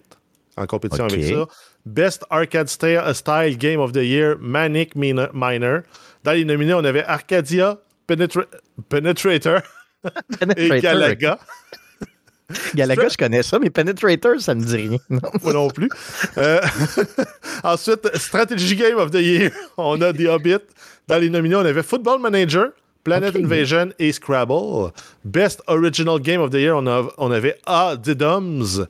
en compétition avec ça. Best Arcade Style Game of the Year, Manic Miner. Dans les nominés, on avait Arcadia, Penetrator <laughs> et Galaga. <laughs> Galaga, je connais ça, mais Penetrator, ça me dit rien. <laughs> Moi non plus. Euh, <laughs> ensuite, Strategy Game of the Year, on a The Hobbit. Dans les nominés, on avait Football Manager, Planet Invasion et Scrabble. Best Original Game of the Year, on, on avait A Didoms.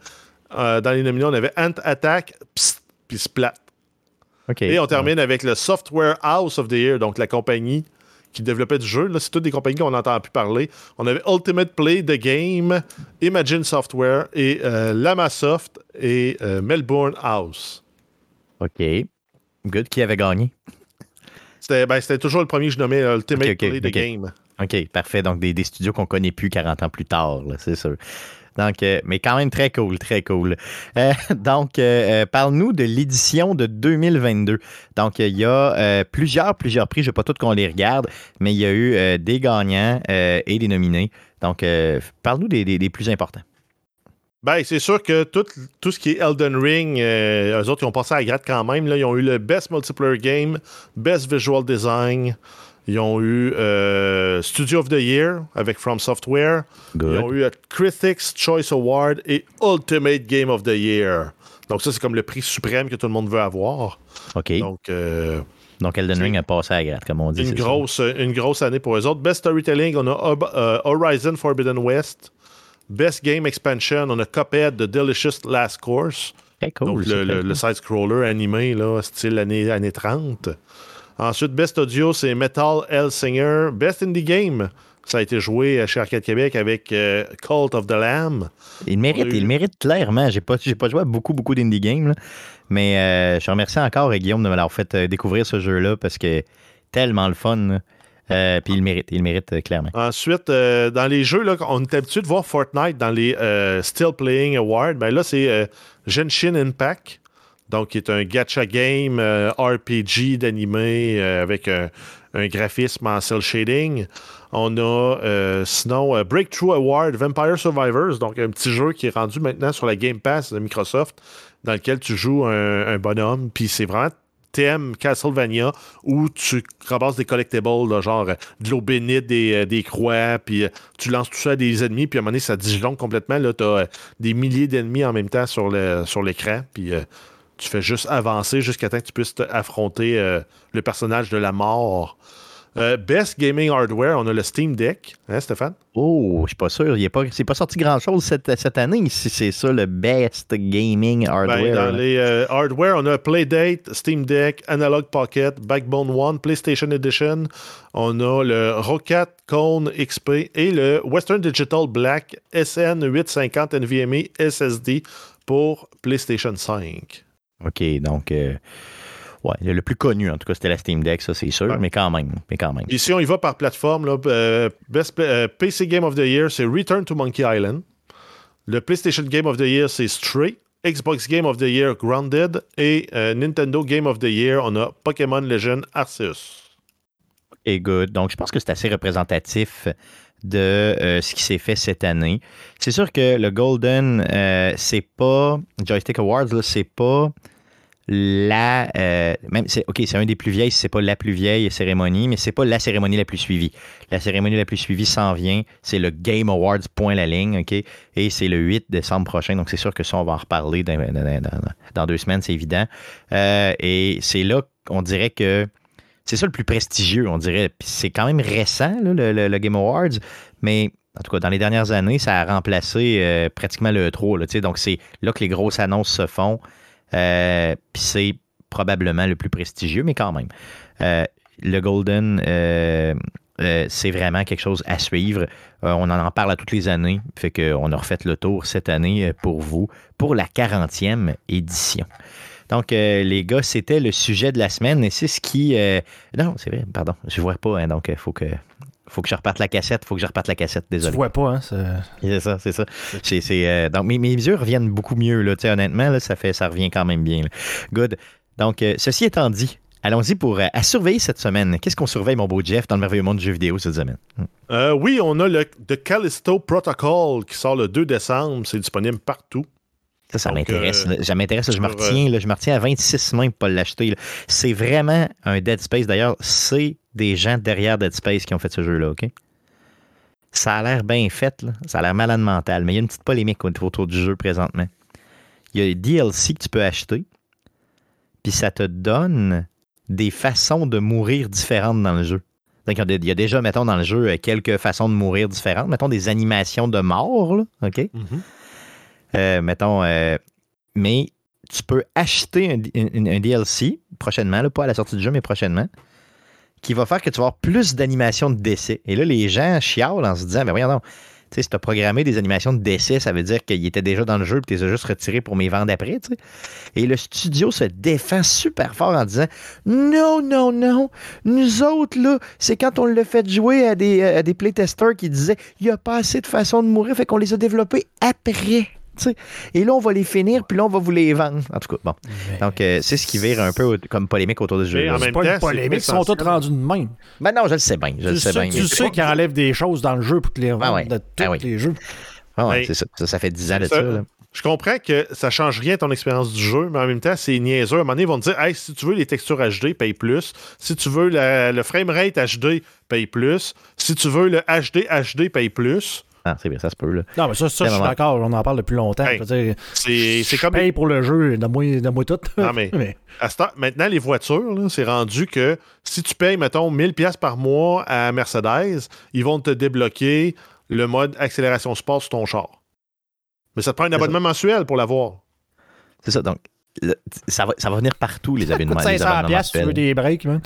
Euh, dans les nominés, on avait Ant Attack, Psst, puis Splat. Et on termine avec le Software House of the Year, donc la compagnie qui développait du jeu. Là, c'est toutes des compagnies qu'on n'entend plus parler. On avait Ultimate Play The Game, Imagine Software et euh, Lamasoft et euh, Melbourne House. OK. Good. Qui avait gagné? C'était ben, toujours le premier que je nommais Ultimate Play The Game. OK, parfait. Donc, des, des studios qu'on connaît plus 40 ans plus tard, c'est sûr. Donc, euh, mais quand même très cool, très cool. Euh, <laughs> donc, euh, parle-nous de l'édition de 2022. Donc, il y a plusieurs, plusieurs prix. Je ne pas tout qu'on les regarde, mais il y a eu des gagnants et des nominés. Donc, parle-nous des, plus importants. Ben, c'est sûr que tout, tout, ce qui est Elden Ring, eux autres, ils ont passé à la gratte quand même. Là. Ils ont eu le Best Multiplayer Game, Best Visual Design, ils ont eu euh, Studio of the Year avec From Software. Ils ont eu Critics Choice Award et Ultimate Game of the Year. Donc, ça, c'est comme le prix suprême que tout le monde veut avoir. OK. Donc, euh, Donc Elden Ring a passé à la gratte, comme on dit. Une grosse, une grosse année pour eux autres. Best Storytelling, on a euh, Horizon Forbidden West. Best Game Expansion, on a Cuphead, The Delicious Last Course. cool, Donc le, side-scroller animé, là, style année, année 30. Ensuite, Best Audio, c'est Metal Singer. Best Indie Game, ça a été joué chez Arcade Québec avec euh, Cult of the Lamb. Il mérite, il mérite clairement. J'ai pas, pas joué à beaucoup, beaucoup d'indie games, mais euh, je remercie encore Guillaume de me l'avoir fait euh, découvrir ce jeu-là parce que tellement le fun. puis il mérite, il mérite clairement. Ensuite, dans les jeux, là, on est habitué de voir Fortnite dans les Still Playing Awards. Ben là, c'est Genshin Impact. Donc, qui est un gacha game RPG d'animé avec un, un, graphisme en cel shading. On a euh, sinon euh, Breakthrough Award Vampire Survivors, donc un petit jeu qui est rendu maintenant sur la Game Pass de Microsoft, dans lequel tu joues un, bonhomme, puis c'est vraiment thème Castlevania où tu ramasses des collectibles, genre euh, de l'eau bénite, des, croix, puis tu lances tout ça à des ennemis, puis à un moment donné, ça disjonque complètement. Là, tu as des milliers d'ennemis en même temps sur l'écran, sur puis tu fais juste avancer jusqu'à temps que tu puisses affronter le personnage de la mort. Euh, best Gaming Hardware, on a le Steam Deck, hein, Stéphane? Oh, je suis pas sûr. Il pas, c'est pas sorti grand-chose cette, cette année, si c'est ça le Best Gaming ben, Hardware. dans les euh, hardware, on a Playdate, Steam Deck, Analog Pocket, Backbone One, PlayStation Edition. On a le Rocket Cone XP et le Western Digital Black SN850 NVMe SSD pour PlayStation 5. OK, donc... Euh, Ouais, le plus connu, en tout cas, c'était la Steam Deck, ça, c'est sûr, mais quand même. Mais quand même. Ici, on y va par plateforme. Là, euh, best euh, PC Game of the Year, c'est Return to Monkey Island. Le PlayStation Game of the Year, c'est Stray. Xbox Game of the Year, Grounded. Et euh, Nintendo Game of the Year, on a Pokémon Legend Arceus. Et good. Donc, je pense que c'est assez représentatif de ce qui s'est fait cette année. C'est sûr que le Golden, c'est pas. Joystick Awards, c'est pas la euh, même c'est ok c'est un des plus vieilles c'est pas la plus vieille cérémonie mais c'est pas la cérémonie la plus suivie la cérémonie la plus suivie s'en vient c'est le Game Awards point la ligne ok et c'est le 8 décembre prochain donc c'est sûr que ça on va en reparler dans, deux semaines c'est évident euh, et c'est là qu'on dirait que c'est ça le plus prestigieux on dirait c'est quand même récent le, Game Awards mais en tout cas, dans les dernières années, ça a remplacé euh, pratiquement le 3. Là, donc, c'est là que les grosses annonces se font. Euh, puis c'est probablement le plus prestigieux, mais quand même. Euh, le Golden, c'est vraiment quelque chose à suivre. on en parle à toutes les années. Fait qu'on a refait le tour cette année pour vous, pour la 40e édition. Donc, les gars, c'était le sujet de la semaine et c'est ce qui. non, c'est vrai, pardon, je ne vois pas, hein, donc il faut que faut que je reparte la cassette, faut que je reparte la cassette, désolé. Tu vois pas, hein? <laughs> C'est ça, c'est ça. C'est, euh, donc, mes, mes yeux reviennent beaucoup mieux, là, honnêtement, là, ça, fait, ça revient quand même bien. Good. Donc, euh, ceci étant dit, allons-y pour euh, à surveiller cette semaine. Qu'est-ce qu'on surveille, mon beau Jeff, dans le merveilleux monde du jeu vidéo cette semaine? oui, on a le The Callisto Protocol qui sort le 2 décembre. C'est disponible partout. Ça, ça m'intéresse. ça m'intéresse. Je me retiens, je me retiens à 26 mains pour pas l'acheter. C'est vraiment un Dead Space. D'ailleurs, c'est des gens derrière Dead Space qui ont fait ce jeu-là, OK? Ça a l'air bien fait, là. ça a l'air malade mental, mais il y a une petite polémique autour du jeu présentement. Il y a des DLC que tu peux acheter, puis ça te donne des façons de mourir différentes dans le jeu. Donc, il y a déjà, mettons, dans le jeu, quelques façons de mourir différentes. Mettons des animations de mort, là, OK? Mm-hmm. Euh, mettons, euh, mais tu peux acheter un, DLC prochainement, pas à la sortie du jeu, mais prochainement, qui va faire que tu vas avoir plus d'animations de décès. Et là, les gens chialent en se disant, mais voyons donc, tu si tu as programmé des animations de décès, ça veut dire qu'il était déjà dans le jeu et tu les as juste retirés pour mes ventes après. Et le studio se défend super fort en disant Non, non, non, nous autres, là, c'est quand on l'a fait jouer à des, à playtesters qui disaient Il n'y a pas assez de façons de mourir, fait qu'on les a développés après. Et là, on va les finir, puis là, on va vous les vendre. En tout cas, bon. Donc, euh, c'est ce qui vire un peu comme polémique autour du jeu. C'est pas une polémique, ils sont tous rendus de même. Ben non, je le sais bien. Je le sais bien. Tu sais qu'ils enlèvent des choses dans le jeu pour te les revendre de tous ah les jeux. Ah ouais, c'est ça. ça. fait 10 ans de ça. Je comprends que ça change rien ton expérience du jeu, mais en même temps, c'est niaiseux. À un moment donné, ils vont te dire hey, si tu veux les textures HD, paye plus. Si tu veux le framerate HD, paye plus. Si tu veux le HD HD, paye plus. Ah, c'est bien, ça se peut. Là. Non, mais ça, ça je suis d'accord. On en parle depuis longtemps. c'est comme. paye pour le jeu, donne-moi tout. Non, mais, <laughs> maintenant, les voitures, c'est rendu que si tu payes, mettons, 1000$ par mois à Mercedes, ils vont te débloquer le mode accélération sport sur ton char. Mais ça te prend un abonnement mensuel pour l'avoir. C'est ça. Donc, ça, va, ça va venir partout, les abonnements. 500 pièces tu veux des breaks, man.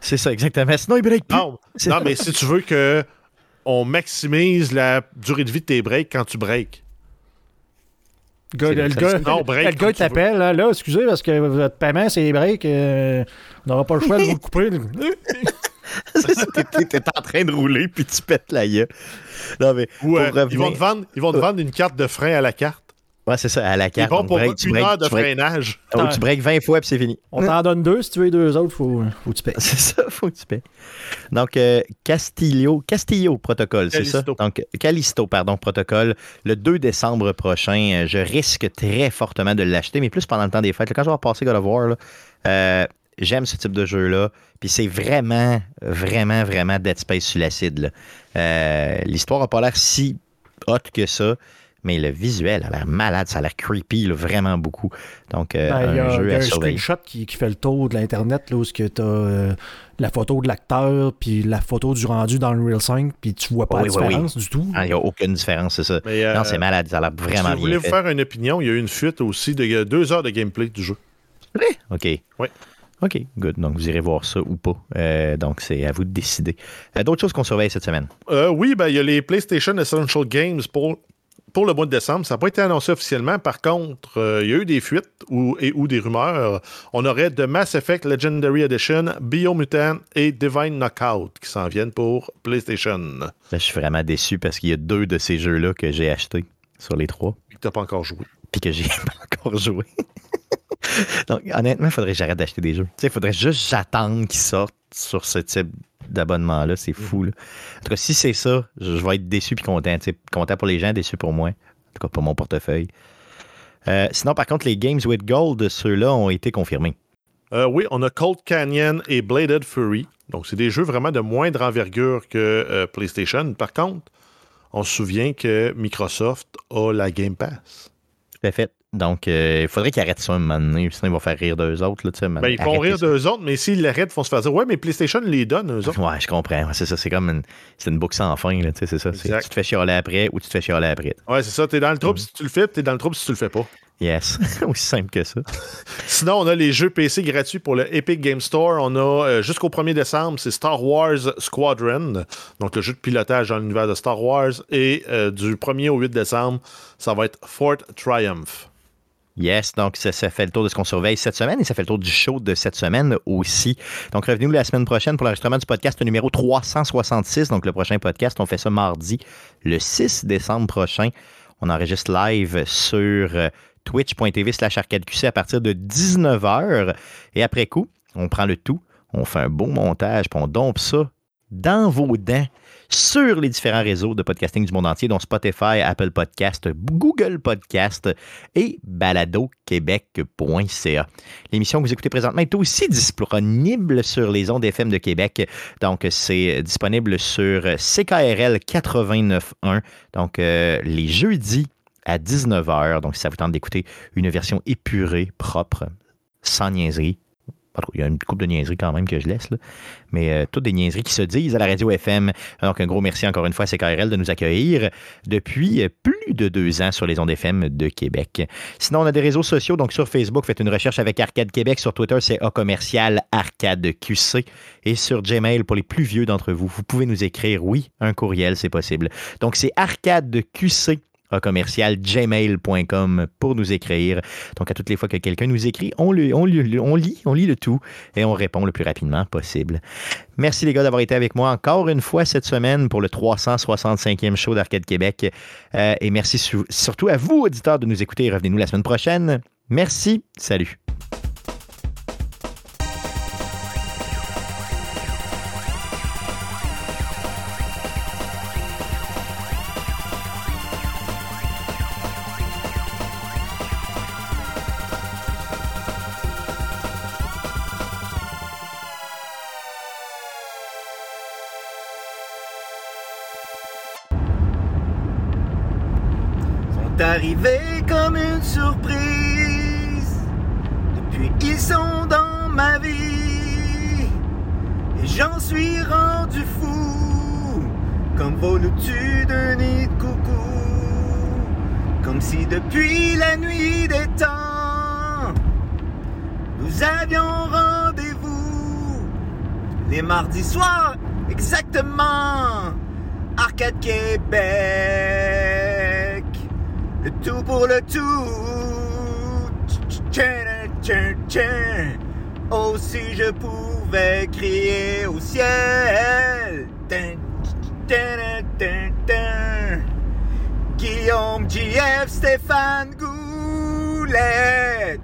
C'est ça, exactement. Sinon, ils break plus. Non, non mais si tu veux que on maximise la durée de vie de tes breaks quand tu breaks. Le gars, le gars, le gars t'appelle, là, là, excusez, parce que votre paiement, c'est les breaks. Euh, on n'aura pas le choix de vous le couper. <laughs> T'es en train de rouler, puis tu pètes la gueule. Non, mais euh, ils, vont te vendre, ils vont te vendre une carte de frein à la carte. Ouais, c'est ça, à la carte. Bon pour break, une heure de freinage. Oh, tu breaks 20 fois, puis c'est fini. On t'en donne deux. Si tu veux les deux autres, faut, faut que tu payes. <laughs> C'est ça, faut que tu payes. Donc, euh, Castillo, Castillo protocole, c'est ça? Donc, Callisto, pardon, protocole. Le 2 décembre prochain, euh, je risque très fortement de l'acheter, mais plus pendant le temps des fêtes. Quand je vais passer God of War, euh, j'aime ce type de jeu-là. Puis c'est vraiment, vraiment, vraiment Dead Space sur l'acide. L'histoire n'a pas l'air si hot que ça mais le visuel a l'air malade, ça a l'air creepy, vraiment beaucoup. Donc, euh, ben, un y a, jeu y a un screenshot qui, fait le tour de l'Internet, là, où tu as euh, la photo de l'acteur, puis la photo du rendu dans le Real 5, puis tu vois pas la différence du tout. Ah, il n'y a aucune différence, c'est ça. Euh, non, c'est malade, ça a l'air vraiment bien. Si vous voulez vous faire une opinion, il y a eu une fuite aussi de deux heures de gameplay du jeu. OK. Oui. OK, good. Donc, vous irez voir ça ou pas. donc, c'est à vous de décider. D'autres choses qu'on surveille cette semaine? oui, ben, il y a les PlayStation Essential Games pour pour le mois de décembre. Ça n'a pas été annoncé officiellement. Par contre, euh, il y a eu des fuites ou, et ou des rumeurs. On aurait de Mass Effect Legendary Edition, Biomutant et Divine Knockout qui s'en viennent pour PlayStation. je suis vraiment déçu parce qu'il y a deux de ces jeux-là que j'ai achetés sur les trois. Et que tu n'as pas encore joué. Puis que j'ai <laughs> pas encore joué. <laughs> Donc, honnêtement, il faudrait que j'arrête d'acheter des jeux. Il faudrait juste j'attendre qu'ils sortent sur ce type d'abonnement là, c'est fou. Là. En tout cas, si c'est ça, je vais être déçu puis content. Content pour les gens, déçu pour moi. En tout cas, pour mon portefeuille. Euh, sinon, par contre, les Games with Gold, ceux-là ont été confirmés. Euh, oui, on a Cold Canyon et Bladed Fury. Donc, c'est des jeux vraiment de moindre envergure que euh, PlayStation. Par contre, on se souvient que Microsoft a la Game Pass. Tout à fait. Donc, euh, il faudrait qu'ils arrêtent ça un moment donné, sinon ils vont faire rire d'eux autres. Là, ben, ils font rire d'eux autres, mais s'ils l'arrêtent, ils vont se faire dire Ouais, mais PlayStation les donne, eux autres. Ouais, je comprends. C'est ça, c'est comme une, c'est une boucle sans fin. Là, c'est ça. Tu te fais chialer après ou tu te fais chialer après. Ouais, c'est ça. T'es dans le trouble mm. si tu le fais, t'es dans le trouble si tu le fais pas. Yes, <laughs> aussi simple que ça. <laughs> Sinon, on a les jeux PC gratuits pour le Epic Game Store. On a euh, jusqu'au 1er décembre, c'est Star Wars Squadron, donc le jeu de pilotage dans l'univers de Star Wars. Et euh, du 1er au 8 décembre, ça va être Fort Triumph. Yes, donc ça, fait le tour de ce qu'on surveille cette semaine et ça fait le tour du show de cette semaine aussi. Donc revenez-nous la semaine prochaine pour l'enregistrement du podcast numéro 366. Donc le prochain podcast, on fait ça mardi, le 6 décembre prochain. On enregistre live sur euh, twitch.tv slash arcadeqc à partir de 19h. Et après coup, on prend le tout, on fait un beau montage, puis on dompe ça dans vos dents sur les différents réseaux de podcasting du monde entier, dont Spotify, Apple Podcast, Google Podcast et baladoquebec.ca. L'émission que vous écoutez présentement est aussi disponible sur les ondes FM de Québec. Donc, c'est disponible sur CKRL 89.1. Donc, euh, les jeudis à 19h. Donc, si ça vous tente d'écouter une version épurée, propre, sans niaiserie, il y a une coupe de niaiseries quand même que je laisse, mais euh, toutes des niaiseries qui se disent à la radio FM. Donc, un gros merci encore une fois à CKRL de nous accueillir depuis plus de deux ans sur les ondes FM de Québec. Sinon, on a des réseaux sociaux. Donc, sur Facebook, faites une recherche avec Arcade Québec. Sur Twitter, c'est A commercial Arcade QC. Et sur Gmail, pour les plus vieux d'entre vous, vous pouvez nous écrire, oui, un courriel, c'est possible. Donc, c'est Arcade QC commercial gmail.com pour nous écrire. Donc, à toutes les fois que quelqu'un nous écrit, on, lit, on lit le tout et on répond le plus rapidement possible. Merci les gars d'avoir été avec moi encore une fois cette semaine pour le 365e show d'Arcade Québec. Euh, et merci surtout à vous, auditeurs, de nous écouter. Revenez-nous la semaine prochaine. Merci. Salut. Arrivé comme une surprise. Depuis, ils sont dans ma vie. Et j'en suis rendu fou. Comme volu-tu de nid de coucou? Comme si depuis la nuit des temps, nous avions rendez-vous. Les mardis soirs, exactement. Arcade Québec. Le tout pour le tout. Oh, si je pouvais crier au ciel. Guillaume, JF, Stéphane Goulet.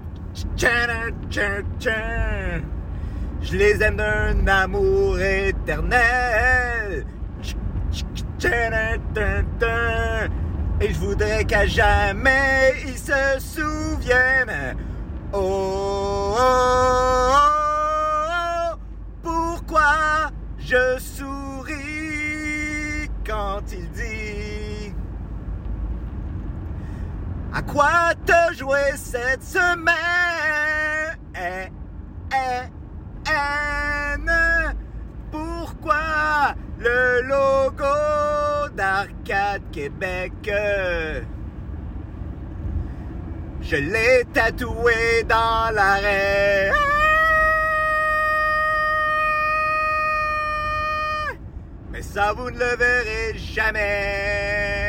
Je les aime d'un amour éternel. Et je voudrais qu'à jamais ils se souviennent. Oh, oh, oh, pourquoi je souris quand il dit À quoi te jouer cette semaine? Eh, eh, pourquoi le logo d'Arcade Québec? Je l'ai tatoué dans l'arrêt. Mais ça, vous ne le verrez jamais.